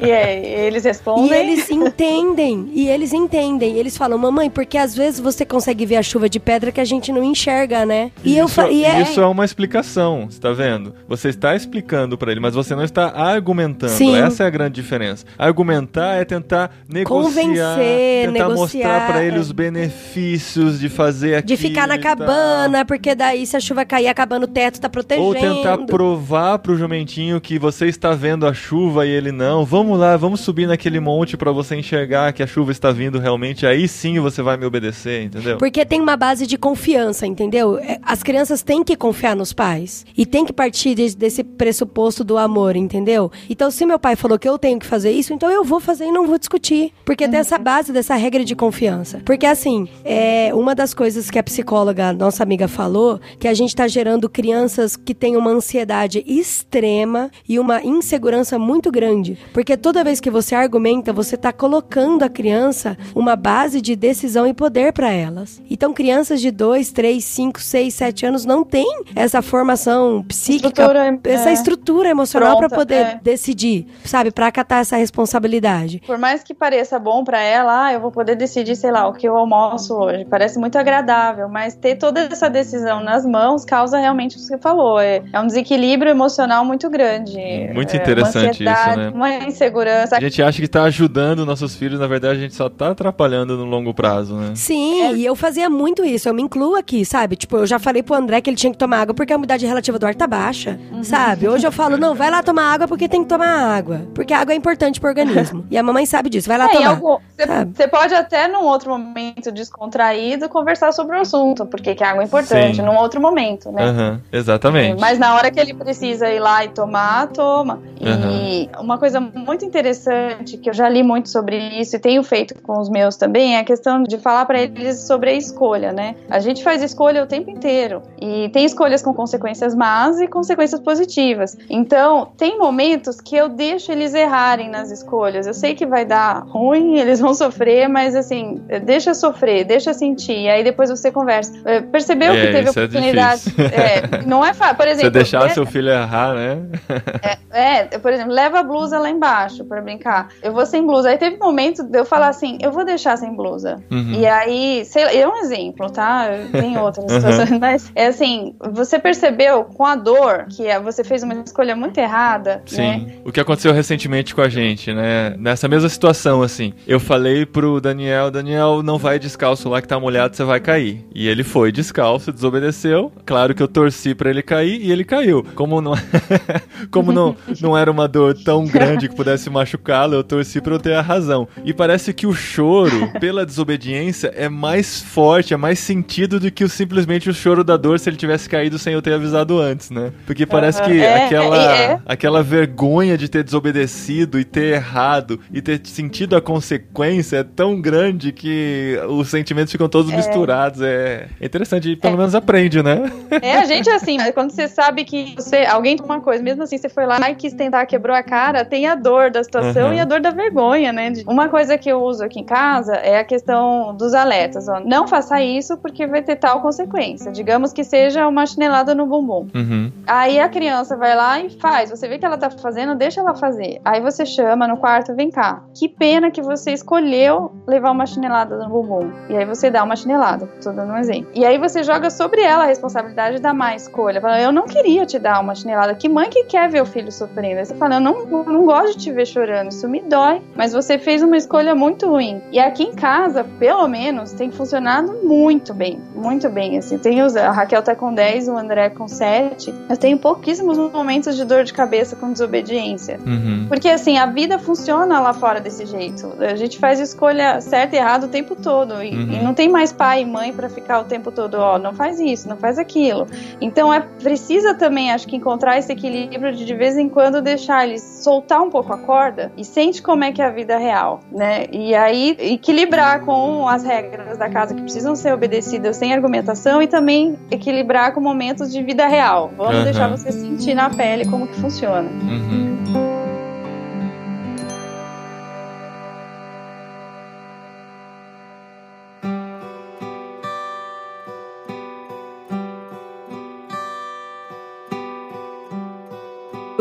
E aí, eles respondem. E eles entendem, e eles entendem. Eles falam, mamãe, porque às vezes você consegue ver a chuva de pedra que a gente não enxerga, né? E eu isso, fa- e é, isso é uma explicação, você tá vendo? Você está explicando pra ele, mas você não está argumentando. Sim. Essa é a grande diferença. Argumentar é tentar negociar, Convencer, tentar negociar, mostrar pra ele é. os benefícios de fazer aquilo. de ficar na e tal. cabana, porque daí se a chuva cair, acabando o teto tá protegendo. Ou tentar provar pro jumentinho que você está vendo a chuva e ele não. Vamos lá, vamos subir naquele monte pra você enxergar que a chuva está vindo realmente. Aí sim você vai me obedecer, entendeu? Porque tem uma base de confiança, entendeu? É, As crianças têm que confiar nos pais. E tem que partir de- desse pressuposto do amor, entendeu? Então, se meu pai falou que eu tenho que fazer isso, então eu vou fazer e não vou discutir. Porque tem essa base dessa regra de confiança. Porque, assim, é uma das coisas que a psicóloga, nossa amiga, falou, que a gente tá gerando crianças que têm uma ansiedade extrema e uma insegurança muito grande. Porque toda vez que você argumenta, você tá colocando a criança uma base de decisão e poder para elas. Então, crianças de 2, 3, 5, 6, 7 anos não têm essa formação psíquica, Estrutura, essa é, estrutura emocional para poder é. decidir, sabe? Para acatar essa responsabilidade. Por mais que pareça bom pra ela, ah, eu vou poder decidir, sei lá, o que eu almoço hoje. Parece muito agradável, mas ter toda essa decisão nas mãos causa realmente o que você falou. É, é um desequilíbrio emocional muito grande. Muito É, interessante uma ansiedade, isso, né? Uma insegurança. A gente acha que tá ajudando nossos filhos, na verdade a gente só tá atrapalhando no longo prazo, né? Sim, e eu fazia muito isso. Eu me incluo aqui, sabe? Tipo, eu já falei pro André que ele tinha que tomar água porque a umidade relativa do ar tá baixa, sabe? Hoje eu falo, não, vai lá tomar água porque tem que tomar água. Porque a água é importante pro organismo. E a mamãe sabe disso, vai lá É, tomar. você pode até, num outro momento descontraído, conversar sobre o assunto, porque que a água é importante, Sim. num outro momento, né? Aham, exatamente. Mas na hora que ele precisa ir lá e tomar, toma. E uma coisa muito interessante que eu já li muito sobre isso e tenho feito com os meus também é a questão de falar pra eles sobre a escolha, né? A gente faz escolha o tempo inteiro e tem escolhas com consequências más e consequências positivas. Então, tem momentos que eu deixo eles errarem nas escolhas. Eu sei que vai dar ruim, eles vão sofrer, mas assim, deixa sofrer, deixa sentir. E aí depois você conversa. Eh, Percebeu É, que teve é oportunidade? difícil. É, não é fácil. Por exemplo, Você deixar seu filho errar, né? é, por exemplo, leva a blusa lá embaixo pra brincar. Eu vou sem blusa. Aí teve um momento de eu falar assim, eu vou deixar sem blusa. Uhum. E aí, sei lá, é um exemplo, tá? Tem outras Uhum. situações, mas é assim, você percebeu com a dor que é, você fez uma escolha muito errada, Sim. né? O que aconteceu recentemente com a gente, né? Nessa mesma situação, assim. Eu falei pro Daniel, Daniel, não vai descalço lá que tá molhado, você vai cair. E ele foi descalço, desobedeceu. Claro que eu torci pra ele cair e ele caiu. Como não, como não, não era uma dor tão grande que pudesse machucá-lo, eu torci pra eu ter a razão. E parece que o choro pela desobediência é mais forte, é mais sentido do que o, simplesmente o choro da dor se ele tivesse caído sem eu ter avisado antes, né? Porque parece que É, aquela é, é. aquela vergonha de ter desobedecido e ter errado e ter sentido a consequência é tão grande que os sentimentos ficam todos misturados. É, é interessante, pelo menos aprende, né? É, a gente é assim, né? quando você sabe que você, alguém uma coisa, mesmo assim, você foi lá e quis tentar, quebrou a cara, tem a dor da situação Uhum. e a dor da vergonha, né? Uma coisa que eu uso aqui em casa é a questão dos alertas. Ó. Não faça isso porque vai ter tal consequência. Digamos que seja uma chinelada no bumbum. Uhum. Aí a criança vai lá e faz. Você vê que ela tá fazendo, deixa ela fazer. Aí você chama no quarto, vem cá. Que pena que você escolheu levar uma chinelada no bumbum. E aí você dá uma chinelada, tô dando um exemplo. E aí você joga sobre ela a responsabilidade da má escolha. Fala, eu não queria te dar uma chinelada. Que mãe que quer ver o filho sofrendo? Aí você fala, eu não, eu não gosto de te ver chorando, isso me dói. Mas você fez uma escolha muito ruim. E aqui em casa, pelo menos, tem funcionado muito bem. Muito bem. Assim, tem os, a Raquel tá com 10, o André com 7. Eu tenho pouquíssimos momentos de dor de cabeça com desobediência. Uhum. Porque assim, a vida funciona lá fora desse jeito. A gente faz escolha certa e errada o tempo todo. E, Uhum. e não tem mais pai e mãe pra ficar o tempo todo, ó, não faz isso, não faz aquilo. Então é precisa também, acho que, encontrar esse equilíbrio de de vez em quando deixar eles soltar um pouco a corda e sente como é que é a vida real, né? E aí equilibrar com as regras da casa que precisam ser obedecidas sem argumentação e também equilibrar com momentos de vida real. Vamos Aham. deixar você sentir na pele como que funciona. Uhum.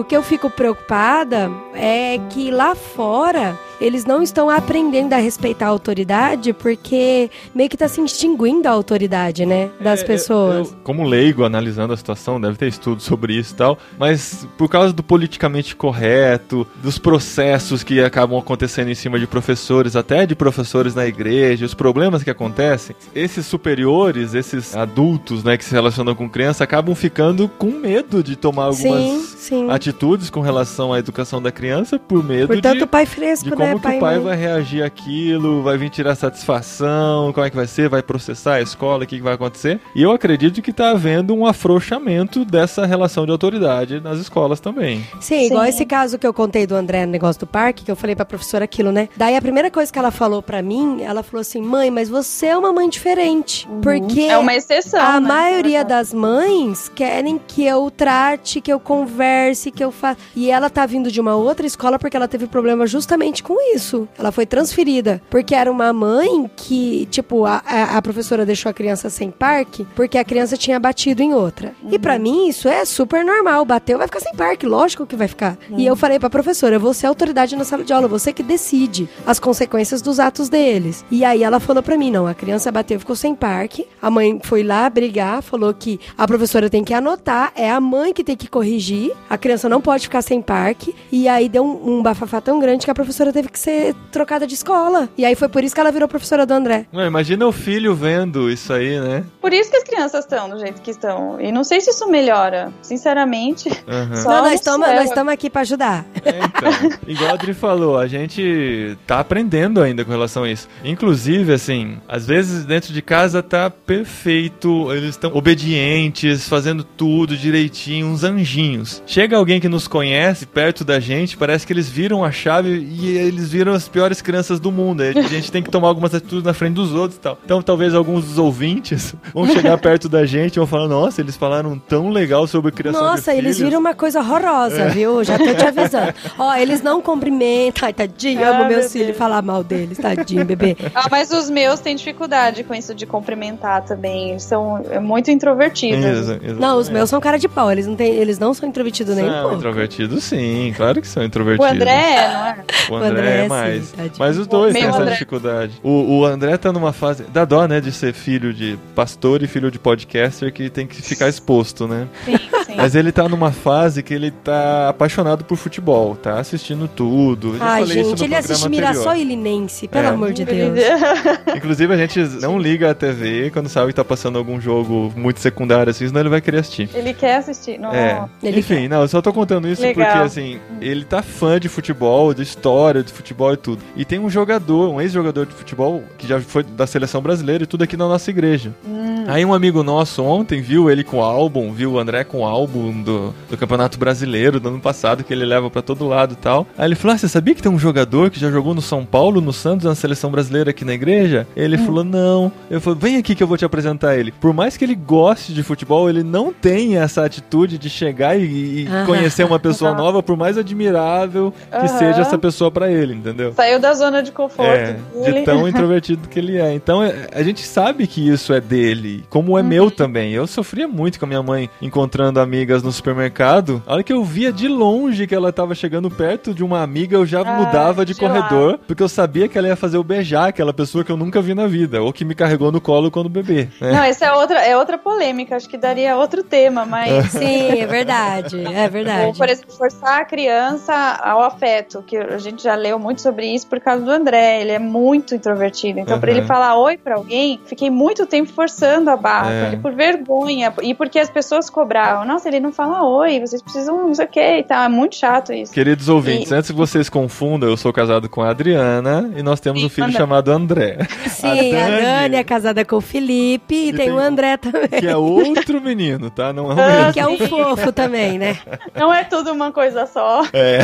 O que eu fico preocupada é que lá fora eles não estão aprendendo a respeitar a autoridade porque meio que tá se extinguindo a autoridade, né, das É, pessoas. eu- eu, como leigo, analisando a situação, deve ter estudo sobre isso e tal, mas por causa do politicamente correto, dos processos que acabam acontecendo em cima de professores, até de professores na igreja, os problemas que acontecem, esses superiores, esses adultos, né, que se relacionam com criança, acabam ficando com medo de tomar sim, algumas sim. atitudes com relação à educação da criança por medo Portanto, de o pai fresco, de como né, que pai o pai mãe. vai reagir àquilo, vai vir tirar satisfação, como é que vai ser, vai processar a escola, o que, que vai acontecer. E eu acredito que tá havendo um afrouxamento dessa relação de autoridade nas escolas também. Sim, igual Sim. esse caso que eu contei do André no negócio do parque, que eu falei pra professora aquilo, né? Daí a primeira coisa que ela falou pra mim, ela falou assim: mãe, mas você é uma mãe diferente. Porque É uma exceção. a né? maioria das mães querem que eu trate, que eu converse, que eu faça. E ela tá vindo de uma outra escola porque ela teve problema justamente com isso. Ela foi transferida. Porque era uma mãe que, tipo, a, a, professora deixou a criança sem parque porque a criança tinha batido em outra. E pra mim isso é super normal. Bateu, vai ficar sem parque. Lógico que vai ficar. E eu falei pra professora: você é autoridade na sala de aula, você que decide as consequências dos atos deles. E aí ela falou pra mim: não, a criança bateu, ficou sem parque. A mãe foi lá brigar, falou que a professora tem que anotar, é a mãe que tem que corrigir. A criança não pode ficar sem parque. E aí deu um, um bafafá tão grande que a professora teve que ser trocada de escola. E aí foi por isso que ela virou professora do André. Ué, imagina o filho vendo isso aí, né? Por isso que as crianças estão do jeito que estão. E não sei se isso melhora. Sinceramente. Aham. Só não, nós estamos céu. nós estamos aqui pra ajudar. É, então, igual a Adri falou, a gente tá aprendendo ainda com relação a isso. Inclusive, assim, às vezes dentro de casa tá perfeito, eles estão obedientes, fazendo tudo direitinho, uns anjinhos. Chega alguém que nos conhece perto da gente, parece que eles viram a chave e eles viram as piores crianças do mundo. A gente tem que tomar algumas atitudes na frente dos outros e tal. Então, talvez alguns dos ouvintes vão chegar perto da gente e vão falar: Nossa, eles falaram tão legal sobre criação Nossa, eles filhos." viram uma coisa horrorosa, viu? Já tô te avisando. Ó, eles não cumprimentam. Ai, tadinho, Ah, amo meu meus filhos Deus. falar mal deles, tadinho, bebê. Ah, mas os meus têm dificuldade com isso de cumprimentar também. Eles são é, muito introvertidos. Exatamente. Não, os meus são cara de pau. Eles não, têm, eles não são introvertidos nem um São pouco. introvertidos, sim, claro que são O introvertidos. André, não é? O André, André, é sim, mais. tadinho. Mas os dois têm essa André. dificuldade. O, o André tá numa fase. Dá dó, né, de ser filho de pastor e filho de podcaster que tem que ficar exposto, né? Sim, sim. Mas ele tá numa fase que ele tá apaixonado por futebol, tá assistindo tudo. Isso gente, ele assiste anterior. Mirassol e Linense, pelo É. amor de Deus. Inclusive, a gente não liga a TV quando sabe que tá passando algum jogo muito secundário assim, senão ele vai querer assistir. Ele quer assistir. Não. É. Ele Enfim, não, eu só tô contando isso Legal. porque, assim, ele tá fã de futebol, de história de futebol e tudo. E tem um jogador, um ex-jogador de futebol, que já foi da seleção brasileira e tudo aqui na nossa igreja. Hum. Aí um amigo nosso ontem viu ele com o álbum, viu o André com o álbum do, do Campeonato Brasileiro do ano passado, que ele leva pra todo lado e tal. Aí ele falou: ah, você sabia que tem um jogador que já jogou no São Paulo, no Santos, na seleção brasileira aqui na igreja? Ele falou: não. Eu falei: vem aqui que eu vou te apresentar ele. Por mais que ele goste de futebol, ele não tem essa atitude de chegar e, e conhecer uma pessoa nova, por mais admirável que seja essa pessoa pra ele, entendeu? Saiu da zona de conforto É, dele. de tão introvertido que ele é. Então é, a gente sabe que isso é dele, como é Uhum. meu também. Eu sofria muito com a minha mãe encontrando amigas no supermercado. A hora que eu via de longe que ela tava chegando perto de uma amiga, eu já Ah, mudava de corredor, porque eu sabia que ela ia fazer o beijar aquela pessoa que eu nunca vi na vida, ou que me carregou no colo quando bebê. né? Não, essa é outra, é outra polêmica, acho que daria outro tema, mas. Sim, é verdade. É Ou, verdade. por exemplo, forçar a criança ao afeto, que a gente já leu muito sobre isso por causa do André, ele é muito introvertido. Então, pra Uhum. ele falar oi pra alguém, fiquei muito tempo forçando a barra, É. ele por vergonha, e porque as pessoas cobravam. Nossa, ele não fala oi, vocês precisam não sei o que e tal. É muito chato isso. Queridos ouvintes, antes que vocês confundam, eu sou casado com a Adriana e nós temos um filho André. chamado André. Sim, a Dani é casada com o Felipe e E tem tem o André também. Que é outro menino, tá? Não é o Ah. Que é um fofo também, né? Não é tudo uma coisa só. É.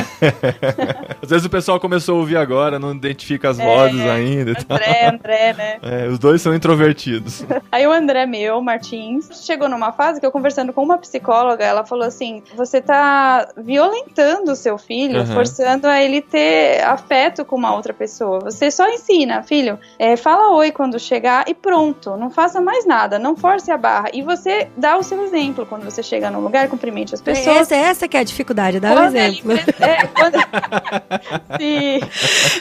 Às vezes o pessoal começou a ouvir agora, não identifica as vozes ainda e tal. André, André, né? É, os dois são introvertidos. Aí o André meu, Martins, chegou numa fase que eu conversando com uma psicóloga, ela falou assim: você tá violentando o seu filho, Aham. forçando a ele ter afeto com uma outra pessoa. Você só ensina, filho, é, fala oi quando chegar e pronto. Não faça mais nada, não force a barra. E você dá o seu exemplo quando você chega num lugar, cumprimente as pessoas. Essa, essa que é a dificuldade, dá um Quando ele exemplo. pre- é, quando... Sim.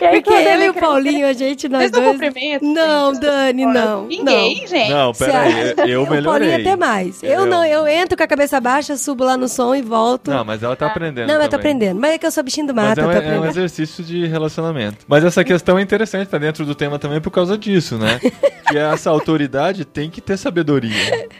E aí, Porque ele e o Paulinho, a gente, nós Vocês não dois... cumprimentam? Não, gente? Dani, não. Ninguém, gente. Não, peraí, eu- eu O Paulinho melhorei. até mais. Eu, Eu- não, eu entro com a cabeça baixa, subo lá no som e volto. Não, mas ela tá aprendendo. Não, eu tô também. aprendendo. Mas é que eu sou bichinho do Mas mato, é um, é um exercício de relacionamento. Mas essa questão é interessante, tá dentro do tema também por causa disso, né? que essa autoridade tem que ter sabedoria.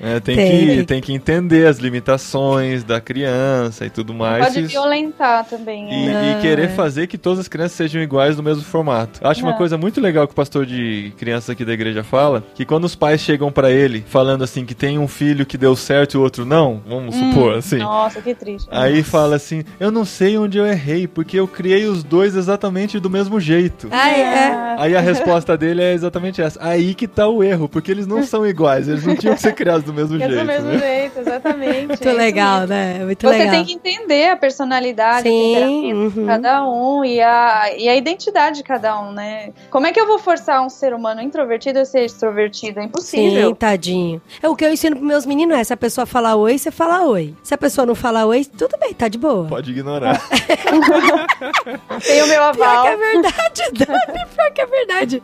né? Tem, Tem, que, tem. que entender as limitações da criança e tudo mais. Pode violentar também. E, né? e querer é. fazer que todas as crianças sejam iguais no mesmo formato. Acho uma Não. coisa muito legal que o pastor de crianças aqui da igreja fala, que quando os pais chegam pra ele falando assim que tem um filho que deu certo e o outro não, vamos Hum, supor assim. Nossa, que triste. Aí fala assim: Eu não sei onde eu errei, porque eu criei os dois exatamente do mesmo jeito. Ah, é. Aí a resposta dele é exatamente essa. Aí que tá o erro, porque eles não são iguais, eles não tinham que ser criados do mesmo É jeito. do mesmo né? jeito, exatamente. Muito é legal, mesmo. né? Muito Você legal. tem que entender a personalidade, Sim, temperamento de uhum. cada um e a, e a identidade de cada um, né? Como é que eu vou forçar um ser humano introvertido a ser extrovertido? É Sim, impossível. tadinho. É o que eu ensino pros meus meninos é, se a pessoa falar oi, você fala oi. Se a pessoa não falar oi, tudo bem, tá de boa. Pode ignorar. Tem o meu Pior aval. que é verdade, Dani, pior que é verdade.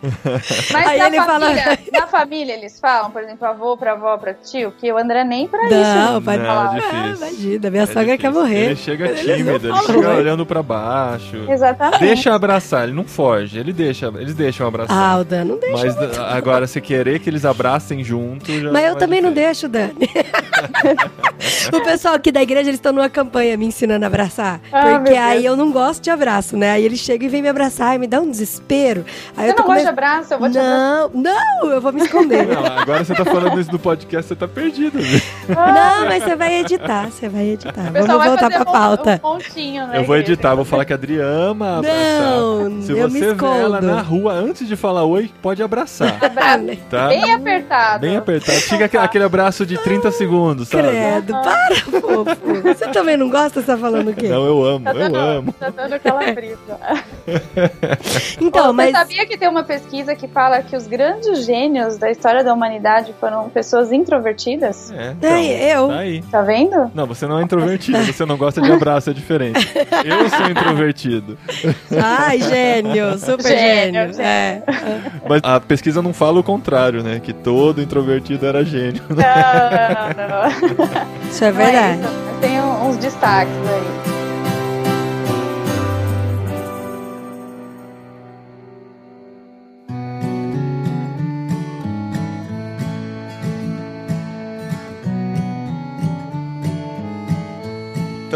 Mas Aí na, ele fala- família, na família eles falam, por exemplo, avô pra avó pra tio, que o André nem pra Não, isso. vai Não, falar. é difícil. Ah, imagina, minha É sogra difícil. quer morrer. Ele chega tímido, ele chega olhando pra baixo. Exatamente. Deixa abraçar, ele não foge, ele deixa, eles deixam abraçar. Ah, o Dan não deixa. Mas d- agora, se querer que eles abracem junto, já Mas eu vai também não deixo, Dani. o pessoal aqui da igreja, eles estão numa campanha me ensinando a abraçar. Ah, porque aí eu não gosto de abraço, né? Aí eles chegam e vêm me abraçar e me dá um desespero. Aí Você eu não gosta de abraço? Eu vou te abraçar. Não, não, eu vou me esconder. Não, agora você tá falando isso no podcast, você tá perdido. viu? Não, mas você vai editar, você vai editar. Vamos vai voltar pra um, pauta. um pontinho, né? Eu vou editar, vou falar que a Adri ama abraçar. Não, Se eu me você vê ela na rua antes de falar oi, pode abraçar, né? tá? Bem apertado. Bem apertado. Fica aque- aquele abraço de 30 segundos, sabe? Credo, para, fofo. Você também não gosta? Você tá falando o quê? Não, eu amo, Tá eu amo. tá dando aquela brisa. Então, Você mas. sabia que tem uma pesquisa que fala que os grandes gênios da história da humanidade foram pessoas introvertidas? É, então, Ai, eu. Tá aí. Tá vendo? Não, você não é introvertido, você não gosta de abraço, é diferente. Eu sou introvertido. Ai, gênio, super Gênio, gênio. É. Mas a pesquisa não fala o contrário, né? Que todo introvertido era gênio. Não, não, não. Isso é Não é verdade. isso, tem um- uns destaques aí.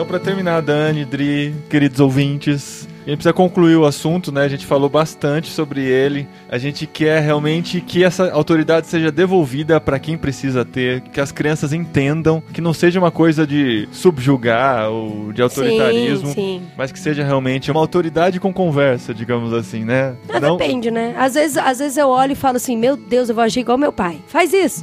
Então, pra terminar, Dani, Dri, queridos ouvintes, A gente precisa concluir o assunto, né? A gente falou bastante sobre ele. A gente quer realmente que essa autoridade seja devolvida para quem precisa ter, que as crianças entendam, que não seja uma coisa de subjugar ou de autoritarismo, Sim, sim. mas que seja realmente uma autoridade com conversa, digamos assim, né? Ah, Depende, né? Às vezes, às vezes eu olho e falo assim, meu Deus, eu vou agir igual meu pai. Faz isso.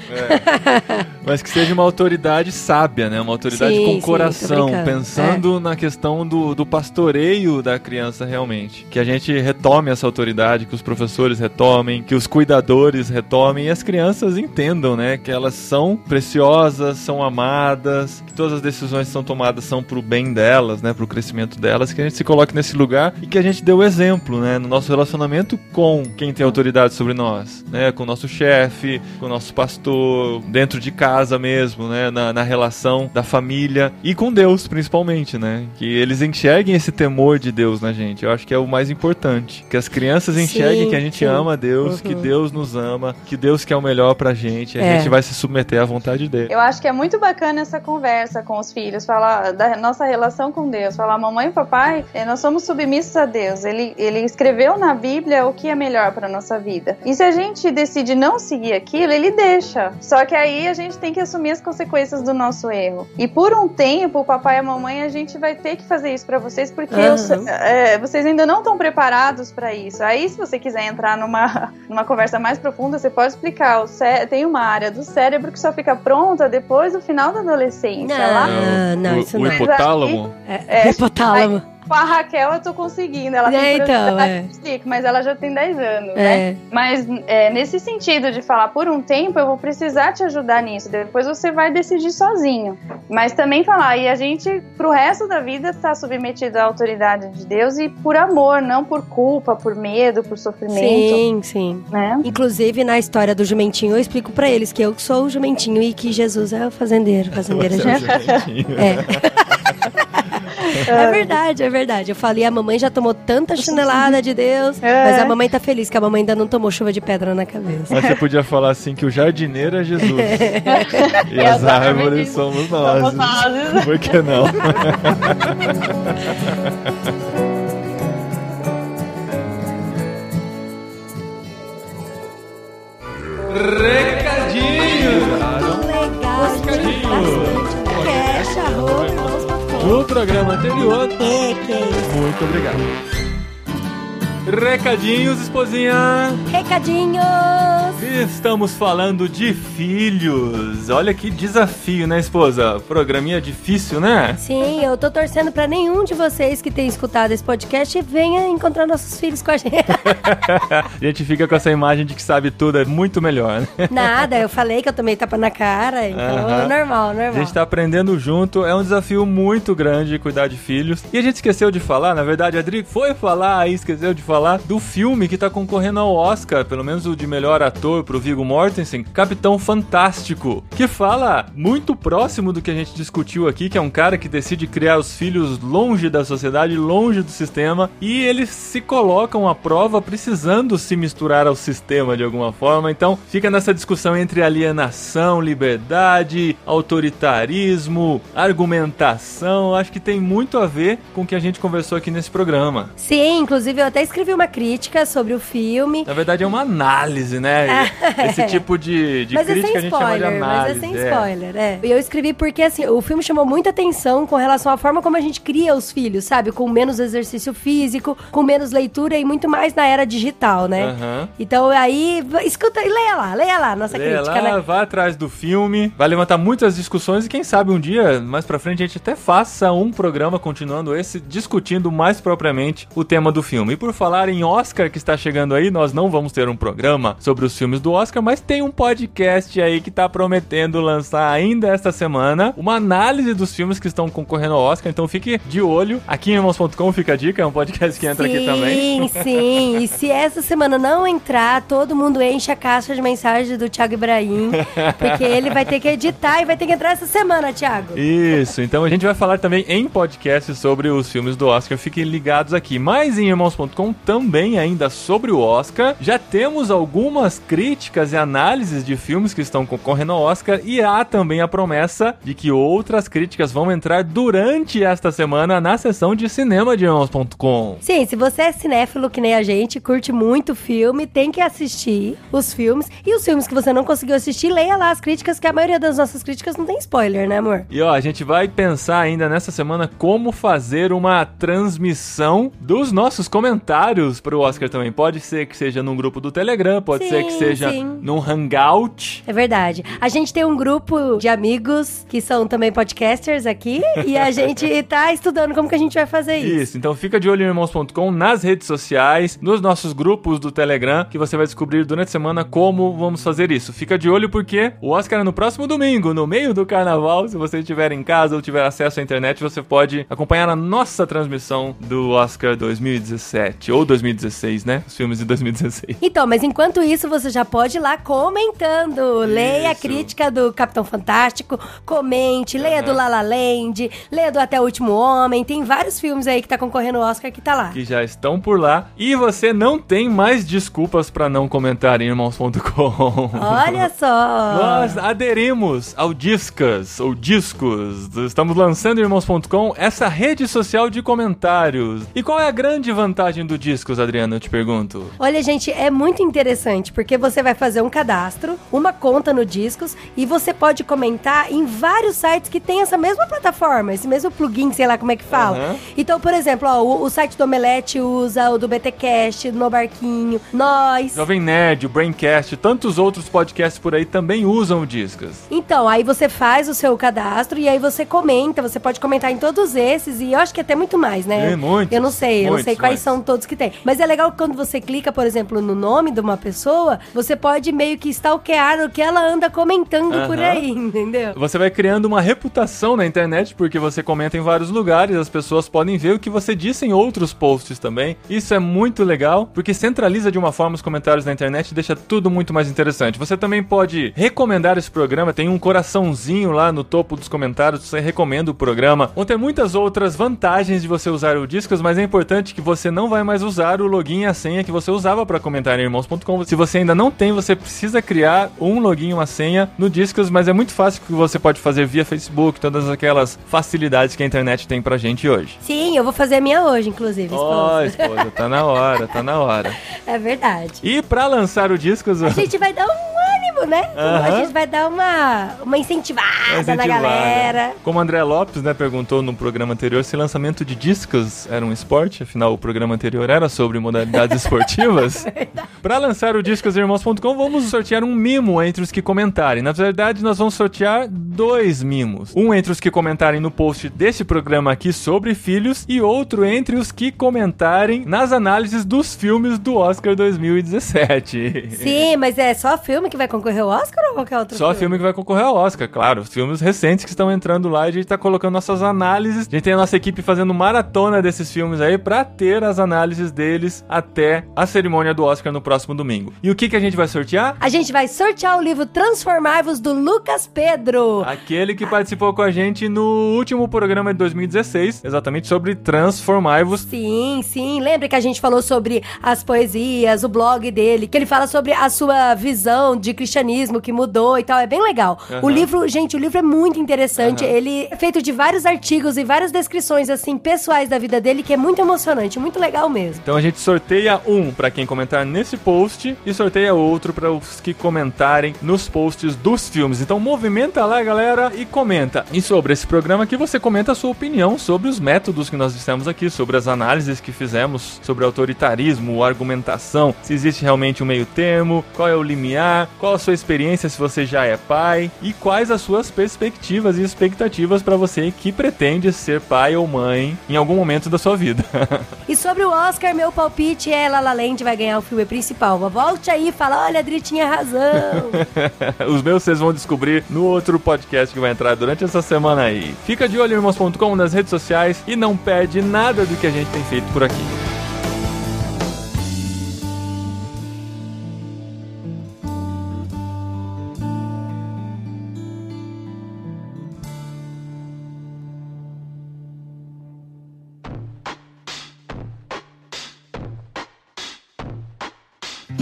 Mas que seja uma autoridade sábia, né? Uma autoridade Sim, com coração, pensando na questão do, do pastoreio da criança realmente. Que a gente retome essa autoridade, que os professores retomem, que os cuidadores retomem e as crianças entendam, né? Que elas são preciosas, são amadas, que todas as decisões que são tomadas são pro bem delas, né? Pro crescimento delas, que a gente se coloque nesse lugar e que a gente dê o exemplo, né? No nosso relacionamento com quem tem autoridade sobre nós, né? Com o nosso chefe, com o nosso pastor, dentro de casa mesmo, né? Na, na relação da família e com Deus, principalmente, né? Que eles enxerguem esse temor de Deus na gente. Eu acho que é o mais importante. Que as crianças enxerguem Sim, que a gente sim. ama Deus, Uhum. que Deus nos ama, que Deus quer o melhor pra gente. A É. gente vai se submeter à vontade dele. Eu acho que é muito bacana essa conversa com os filhos, falar da nossa relação com Deus, falar mamãe e papai, eh, nós somos submissos a Deus. Ele, ele escreveu na Bíblia o que é melhor para nossa vida. E se a gente decide não seguir aquilo, ele deixa. Só que aí a gente tem que assumir as consequências do nosso erro. E por um tempo, o papai e a mamãe, a gente vai ter que fazer isso para vocês, porque Aham. eu sei- é, vocês ainda não estão preparados para isso. Aí, se você quiser entrar numa, numa conversa mais profunda, você pode explicar. O cé- tem uma área do cérebro que só fica pronta depois do final da adolescência. Não. Lá Ah, não, o, isso o não. hipotálamo? É, hipotálamo. Com a Raquel eu tô conseguindo. Ela É, tem então, é. mas ela já tem 10 anos, É. né? Mas é, nesse sentido de falar, por um tempo eu vou precisar te ajudar nisso, depois você vai decidir sozinho. Mas também falar, e a gente, pro resto da vida, tá submetido à autoridade de Deus e por amor, não por culpa, por medo, por sofrimento, Sim, sim. né? Inclusive, na história do jumentinho, eu explico pra eles que eu sou o jumentinho e que Jesus é o fazendeiro. Fazendeiro é Você é jumentinho. É. É verdade, é verdade. Eu falei, a mamãe já tomou tanta chinelada de Deus, É. mas a mamãe tá feliz que a mamãe ainda não tomou chuva de pedra na cabeça. Mas você podia falar assim que o jardineiro é Jesus. e as árvores somos nós. Somos nós. Por que não? No programa anterior, É, que é isso. muito obrigado. Recadinhos, esposinha! Recadinhos! Estamos falando de filhos. Olha que desafio, né, esposa? Programinha difícil, né? Sim, eu tô torcendo pra nenhum de vocês que tem escutado esse podcast venha encontrar nossos filhos com a gente. A gente fica com essa imagem de que sabe tudo, é muito melhor, né? Nada, eu falei que eu tomei tapa na cara, então Aham. normal, A normal. gente tá aprendendo junto, é um desafio muito grande cuidar de filhos. E a gente esqueceu de falar, na verdade, a Adri foi falar aí, esqueceu de falar do filme que tá concorrendo ao Oscar, pelo menos o de melhor ator pro Viggo Mortensen, Capitão Fantástico, que fala muito próximo do que a gente discutiu aqui, que é um cara que decide criar os filhos longe da sociedade, longe do sistema, e eles se colocam à prova precisando se misturar ao sistema de alguma forma. Então, fica nessa discussão entre alienação, liberdade, autoritarismo, argumentação. Acho que tem muito a ver com o que a gente conversou aqui nesse programa. Sim, inclusive eu até escrevi uma crítica sobre o filme. Na verdade, é uma análise, né? Esse tipo de, de mas é crítica sem a gente chama de spoiler, mas análise. é sem spoiler, é. E eu escrevi porque, assim, o filme chamou muita atenção com relação à forma como a gente cria os filhos, sabe? Com menos exercício físico, com menos leitura e muito mais na era digital, né? Aham. Então aí, escuta e leia lá, leia lá a nossa Leia crítica, lá, né? vá atrás do filme, vai levantar muitas discussões e quem sabe um dia, mais pra frente, a gente até faça um programa continuando esse, discutindo mais propriamente o tema do filme. E por falar em Oscar que está chegando aí, nós não vamos ter um programa sobre os filmes do Oscar, mas tem um podcast aí que tá prometendo lançar ainda esta semana uma análise dos filmes que estão concorrendo ao Oscar, então fique de olho. Aqui em irmãos.com fica a dica, é um podcast que entra aqui também. Sim, sim. E se essa semana não entrar, todo mundo enche a caixa de mensagens do Thiago Ibrahim, porque ele vai ter que editar e vai ter que entrar essa semana, Thiago. Isso, então a gente vai falar também em podcast sobre os filmes do Oscar. Fiquem ligados aqui. Mas em irmãos.com também ainda sobre o Oscar. Já temos algumas críticas e análises de filmes que estão concorrendo ao Oscar e há também a promessa de que outras críticas vão entrar durante esta semana na sessão de cinema de irmãos.com. Sim, se você é cinéfilo que nem a gente, curte muito filme, tem que assistir os filmes. E os filmes que você não conseguiu assistir, leia lá as críticas, que a maioria das nossas críticas não tem spoiler, né, amor? E ó, a gente vai pensar ainda nessa semana como fazer uma transmissão dos nossos comentários pro Oscar também. Pode ser que seja num grupo do Telegram, pode Sim, ser que seja sim. num Hangout. É verdade. A gente tem um grupo de amigos que são também podcasters aqui e a gente tá estudando como que a gente vai fazer isso. Isso, então fica de olho em irmãos.com nas redes sociais, nos nossos grupos do Telegram, que você vai descobrir durante a semana como vamos fazer isso. Fica de olho porque o Oscar é no próximo domingo, no meio do carnaval. Se você estiver em casa ou tiver acesso à internet, você pode acompanhar a nossa transmissão do Oscar 2017 ou 2016, né? Os filmes de 2016. Então, mas enquanto isso, você já pode ir lá comentando. Leia a Isso. crítica do Capitão Fantástico, comente, leia do La La Land, leia do Até o Último Homem. Tem vários filmes aí que tá concorrendo ao Oscar que tá lá. Que já estão por lá. E você não tem mais desculpas para não comentar em irmãos.com. Olha só! Nós aderimos ao Discas, ou Discos. Estamos lançando em irmãos.com essa rede social de comentários. E qual é a grande vantagem do Discos, Adriana? Eu te pergunto. Olha, gente, é muito interessante porque você vai fazer um cadastro, uma conta no Discos e você pode comentar em vários sites que tem essa mesma plataforma, esse mesmo plugin, sei lá como é que fala. Aham. Então, por exemplo, ó, o, o site do Omelete usa, o do BTcast, do No Barquinho, nós. Jovem Nerd, o Braincast, tantos outros podcasts por aí também usam o Discas. Então, aí você faz o seu cadastro e aí você comenta, você pode comentar em todos esses e eu acho que até muito mais, né? É, muitos, Eu não sei, eu não sei quais são todos que tem. Mas é legal quando você clica, por exemplo, no nome de uma pessoa, você pode meio que stalkear o que ela anda comentando por Aham. aí, entendeu? Você vai criando uma reputação na internet porque você comenta em vários lugares, as pessoas podem ver o que você disse em outros posts também. Isso é muito legal porque centraliza de uma forma os comentários na internet e deixa tudo muito mais interessante. Você também pode recomendar esse programa, tem um coraçãozinho lá no topo dos comentários, você recomenda o programa. Vão ter muitas outras vantagens de você usar o Discos, mas é importante que você não vai mais usar o login e a senha que você usava para comentar em irmãos.com. Se você ainda não tem, você precisa criar um login uma senha no Discos, mas é muito fácil que você pode fazer via Facebook, todas aquelas facilidades que a internet tem pra gente hoje. Sim, eu vou fazer a minha hoje, inclusive. Ó, esposa. esposa, tá na hora, tá na hora. É verdade. E pra lançar o Discos, A gente vai dar um ânimo, né? A Aham. gente vai dar uma, uma incentivada, na Incentivada. galera. Como o André Lopes, né, perguntou no programa anterior se lançamento de discos era um esporte, afinal o programa anterior era sobre modalidades esportivas. Para lançar o vamos sortear um mimo entre os que comentarem. Na verdade, nós vamos sortear dois mimos. Um entre os que comentarem no post deste programa aqui sobre filhos e outro entre os que comentarem nas análises dos filmes do Oscar 2017. Sim, mas é só filme que vai concorrer ao Oscar ou qualquer outro Só filme que vai concorrer ao Oscar, claro. Os filmes recentes que estão entrando lá, a gente tá colocando nossas análises. A gente tem a nossa equipe fazendo maratona desses filmes aí pra ter as análises deles até a cerimônia do Oscar no próximo domingo. E o que que a gente vai sortear? A gente vai sortear o livro Transformar-vos do Lucas Pedro. Aquele que participou com a gente no último programa de 2016, exatamente sobre Transformai-vos. Sim, sim. Lembra que a gente falou sobre as poesias, o blog dele, que ele fala sobre a sua visão de cristianismo que mudou e tal. É bem legal. Aham. O livro, gente, o livro é muito interessante. Aham. Ele é feito de vários artigos e várias descrições, assim, pessoais da vida dele, que é muito emocionante, muito legal mesmo. Então a gente sorteia um pra quem comentar nesse post e sorteia outro para os que comentarem nos posts dos filmes. Então movimenta lá, galera, e comenta. E sobre esse programa aqui você comenta a sua opinião sobre os métodos que nós dissemos aqui, sobre as análises que fizemos sobre autoritarismo, argumentação, se existe realmente um meio termo, qual é o limiar, qual a sua experiência se você já é pai e quais as suas perspectivas e expectativas para você que pretende ser pai ou mãe em algum momento da sua vida. E sobre o Oscar, meu palpite é La La Land vai ganhar o filme principal. Volte aí fala, olha, a Adri tinha razão. Os meus vocês vão descobrir no outro podcast que vai entrar durante essa semana aí. Fica de olho em irmãos.com nas redes sociais e não perde nada do que a gente tem feito por aqui.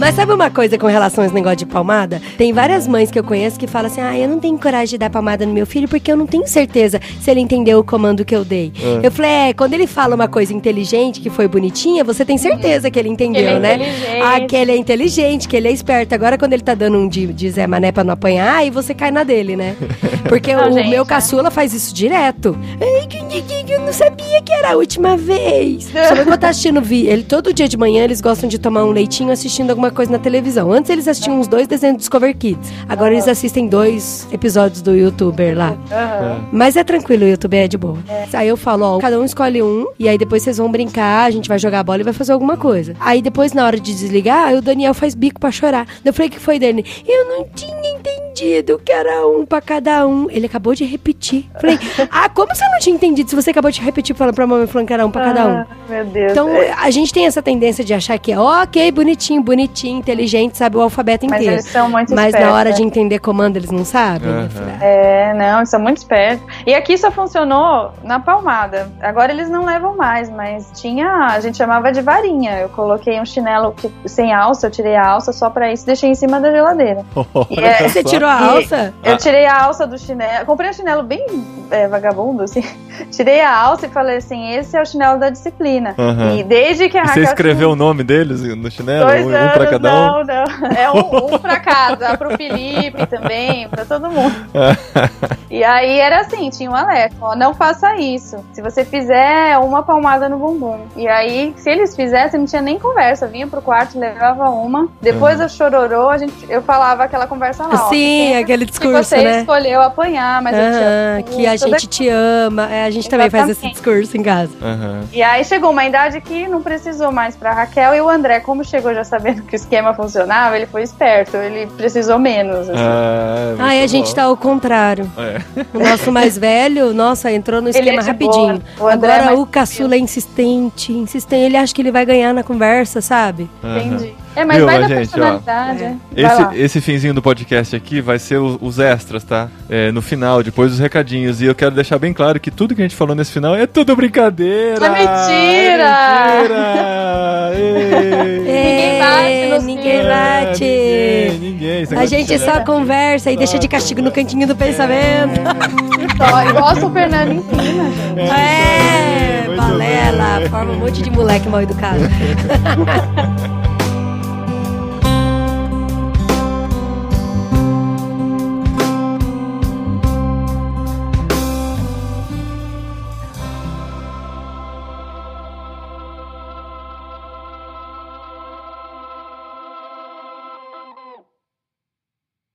Mas sabe uma coisa com relação a esse negócio de palmada? Tem várias mães que eu conheço que falam assim: ah, eu não tenho coragem de dar palmada no meu filho porque eu não tenho certeza se ele entendeu o comando que eu dei. É. Eu falei: é, quando ele fala uma coisa inteligente, que foi bonitinha, você tem certeza que ele entendeu, ele é né? inteligente. Ah, que ele é inteligente, que ele é esperto. Agora, quando ele tá dando um de, de Zé Mané pra não apanhar, aí você cai na dele, né? Porque Não, o gente, meu é. caçula faz isso direto. Ai, que- que- que- que eu não sabia que era a última vez. Só quando tá assistindo vi, ele todo dia de manhã eles gostam de tomar um leitinho assistindo alguma coisa na televisão. Antes eles assistiam uns dois desenhos do Discover Kids. Agora eles assistem dois episódios do YouTuber lá. Aham. Mas é tranquilo, o YouTube é de boa. Aí eu falo, ó, cada um escolhe um, e aí depois vocês vão brincar, a gente vai jogar bola e vai fazer alguma coisa. Aí depois, na hora de desligar, aí o Daniel faz bico pra chorar. Eu falei, o que foi, Dani? Eu não tinha entendido que era um pra cada um. Ele acabou de repetir. Falei, ah, como você não tinha entendido se você acabou de repetir falando pra mamãe falando que era um pra cada um? Ah, meu Deus. Então, É, a gente tem essa tendência de achar que é ok, bonitinho, bonitinho, inteligente, sabe o alfabeto mas inteiro. eles são muito Mas espertos. na hora de né? entender comando, eles não sabem. Falei, ah, É, não, eles são muito espertos. E aqui só funcionou na palmada. Agora eles não levam mais, mas tinha, a gente chamava de varinha. Eu coloquei um chinelo que- sem alça, eu tirei a alça só pra isso e deixei em cima da geladeira. Olha É, Você tirou a E- alça? Eu tirei a alça do chinelo. Comprei um chinelo bem é, vagabundo, assim. Tirei a alça e falei assim: esse é o chinelo da disciplina. Aham. E desde que a E você escreveu o nome deles no chinelo? Dois Um, um anos, pra cada um? não, não. É um, um pra cada, pro Felipe também, pra todo mundo. E aí era assim, tinha um alerta, ó, não faça isso. Se você fizer uma palmada no bumbum. E aí, se eles fizessem, não tinha nem conversa. Vinha pro quarto, levava uma. Depois do chororô, a gente, eu falava aquela conversa lá. Sim, sempre aquele que discurso, você né? escolheu apanhar, mas eu te amo. que a gente te ama. É, a gente também faz esse Exatamente. discurso em casa. E aí chegou uma idade que não precisou mais pra Raquel e o André, como chegou já sabendo que o esquema funcionava, ele foi esperto, ele precisou menos. assim. Ah, é Ai, a muito gente bom. tá ao contrário. É. O nosso mais velho, nossa, entrou no esquema é rapidinho. boa. O André é Agora o caçula é insistente, insistente. Ele acha que ele vai ganhar na conversa, sabe? Entendi. É, mas Viu, vai da gente, personalidade. é. é. Esse, esse finzinho do podcast aqui vai ser o- os extras, tá? É, no final, depois dos recadinhos. E eu quero deixar bem claro que tudo que a gente falou nesse final é tudo brincadeira! É mentira! É mentira! Ei! Ninguém bate no ninguém bate. É, Ninguém, ninguém. A gente só conversa e deixa de castigo no cantinho do pensamento. Só, igual o Nani ensina, gente. É, muito balela, forma um monte de moleque mal educado.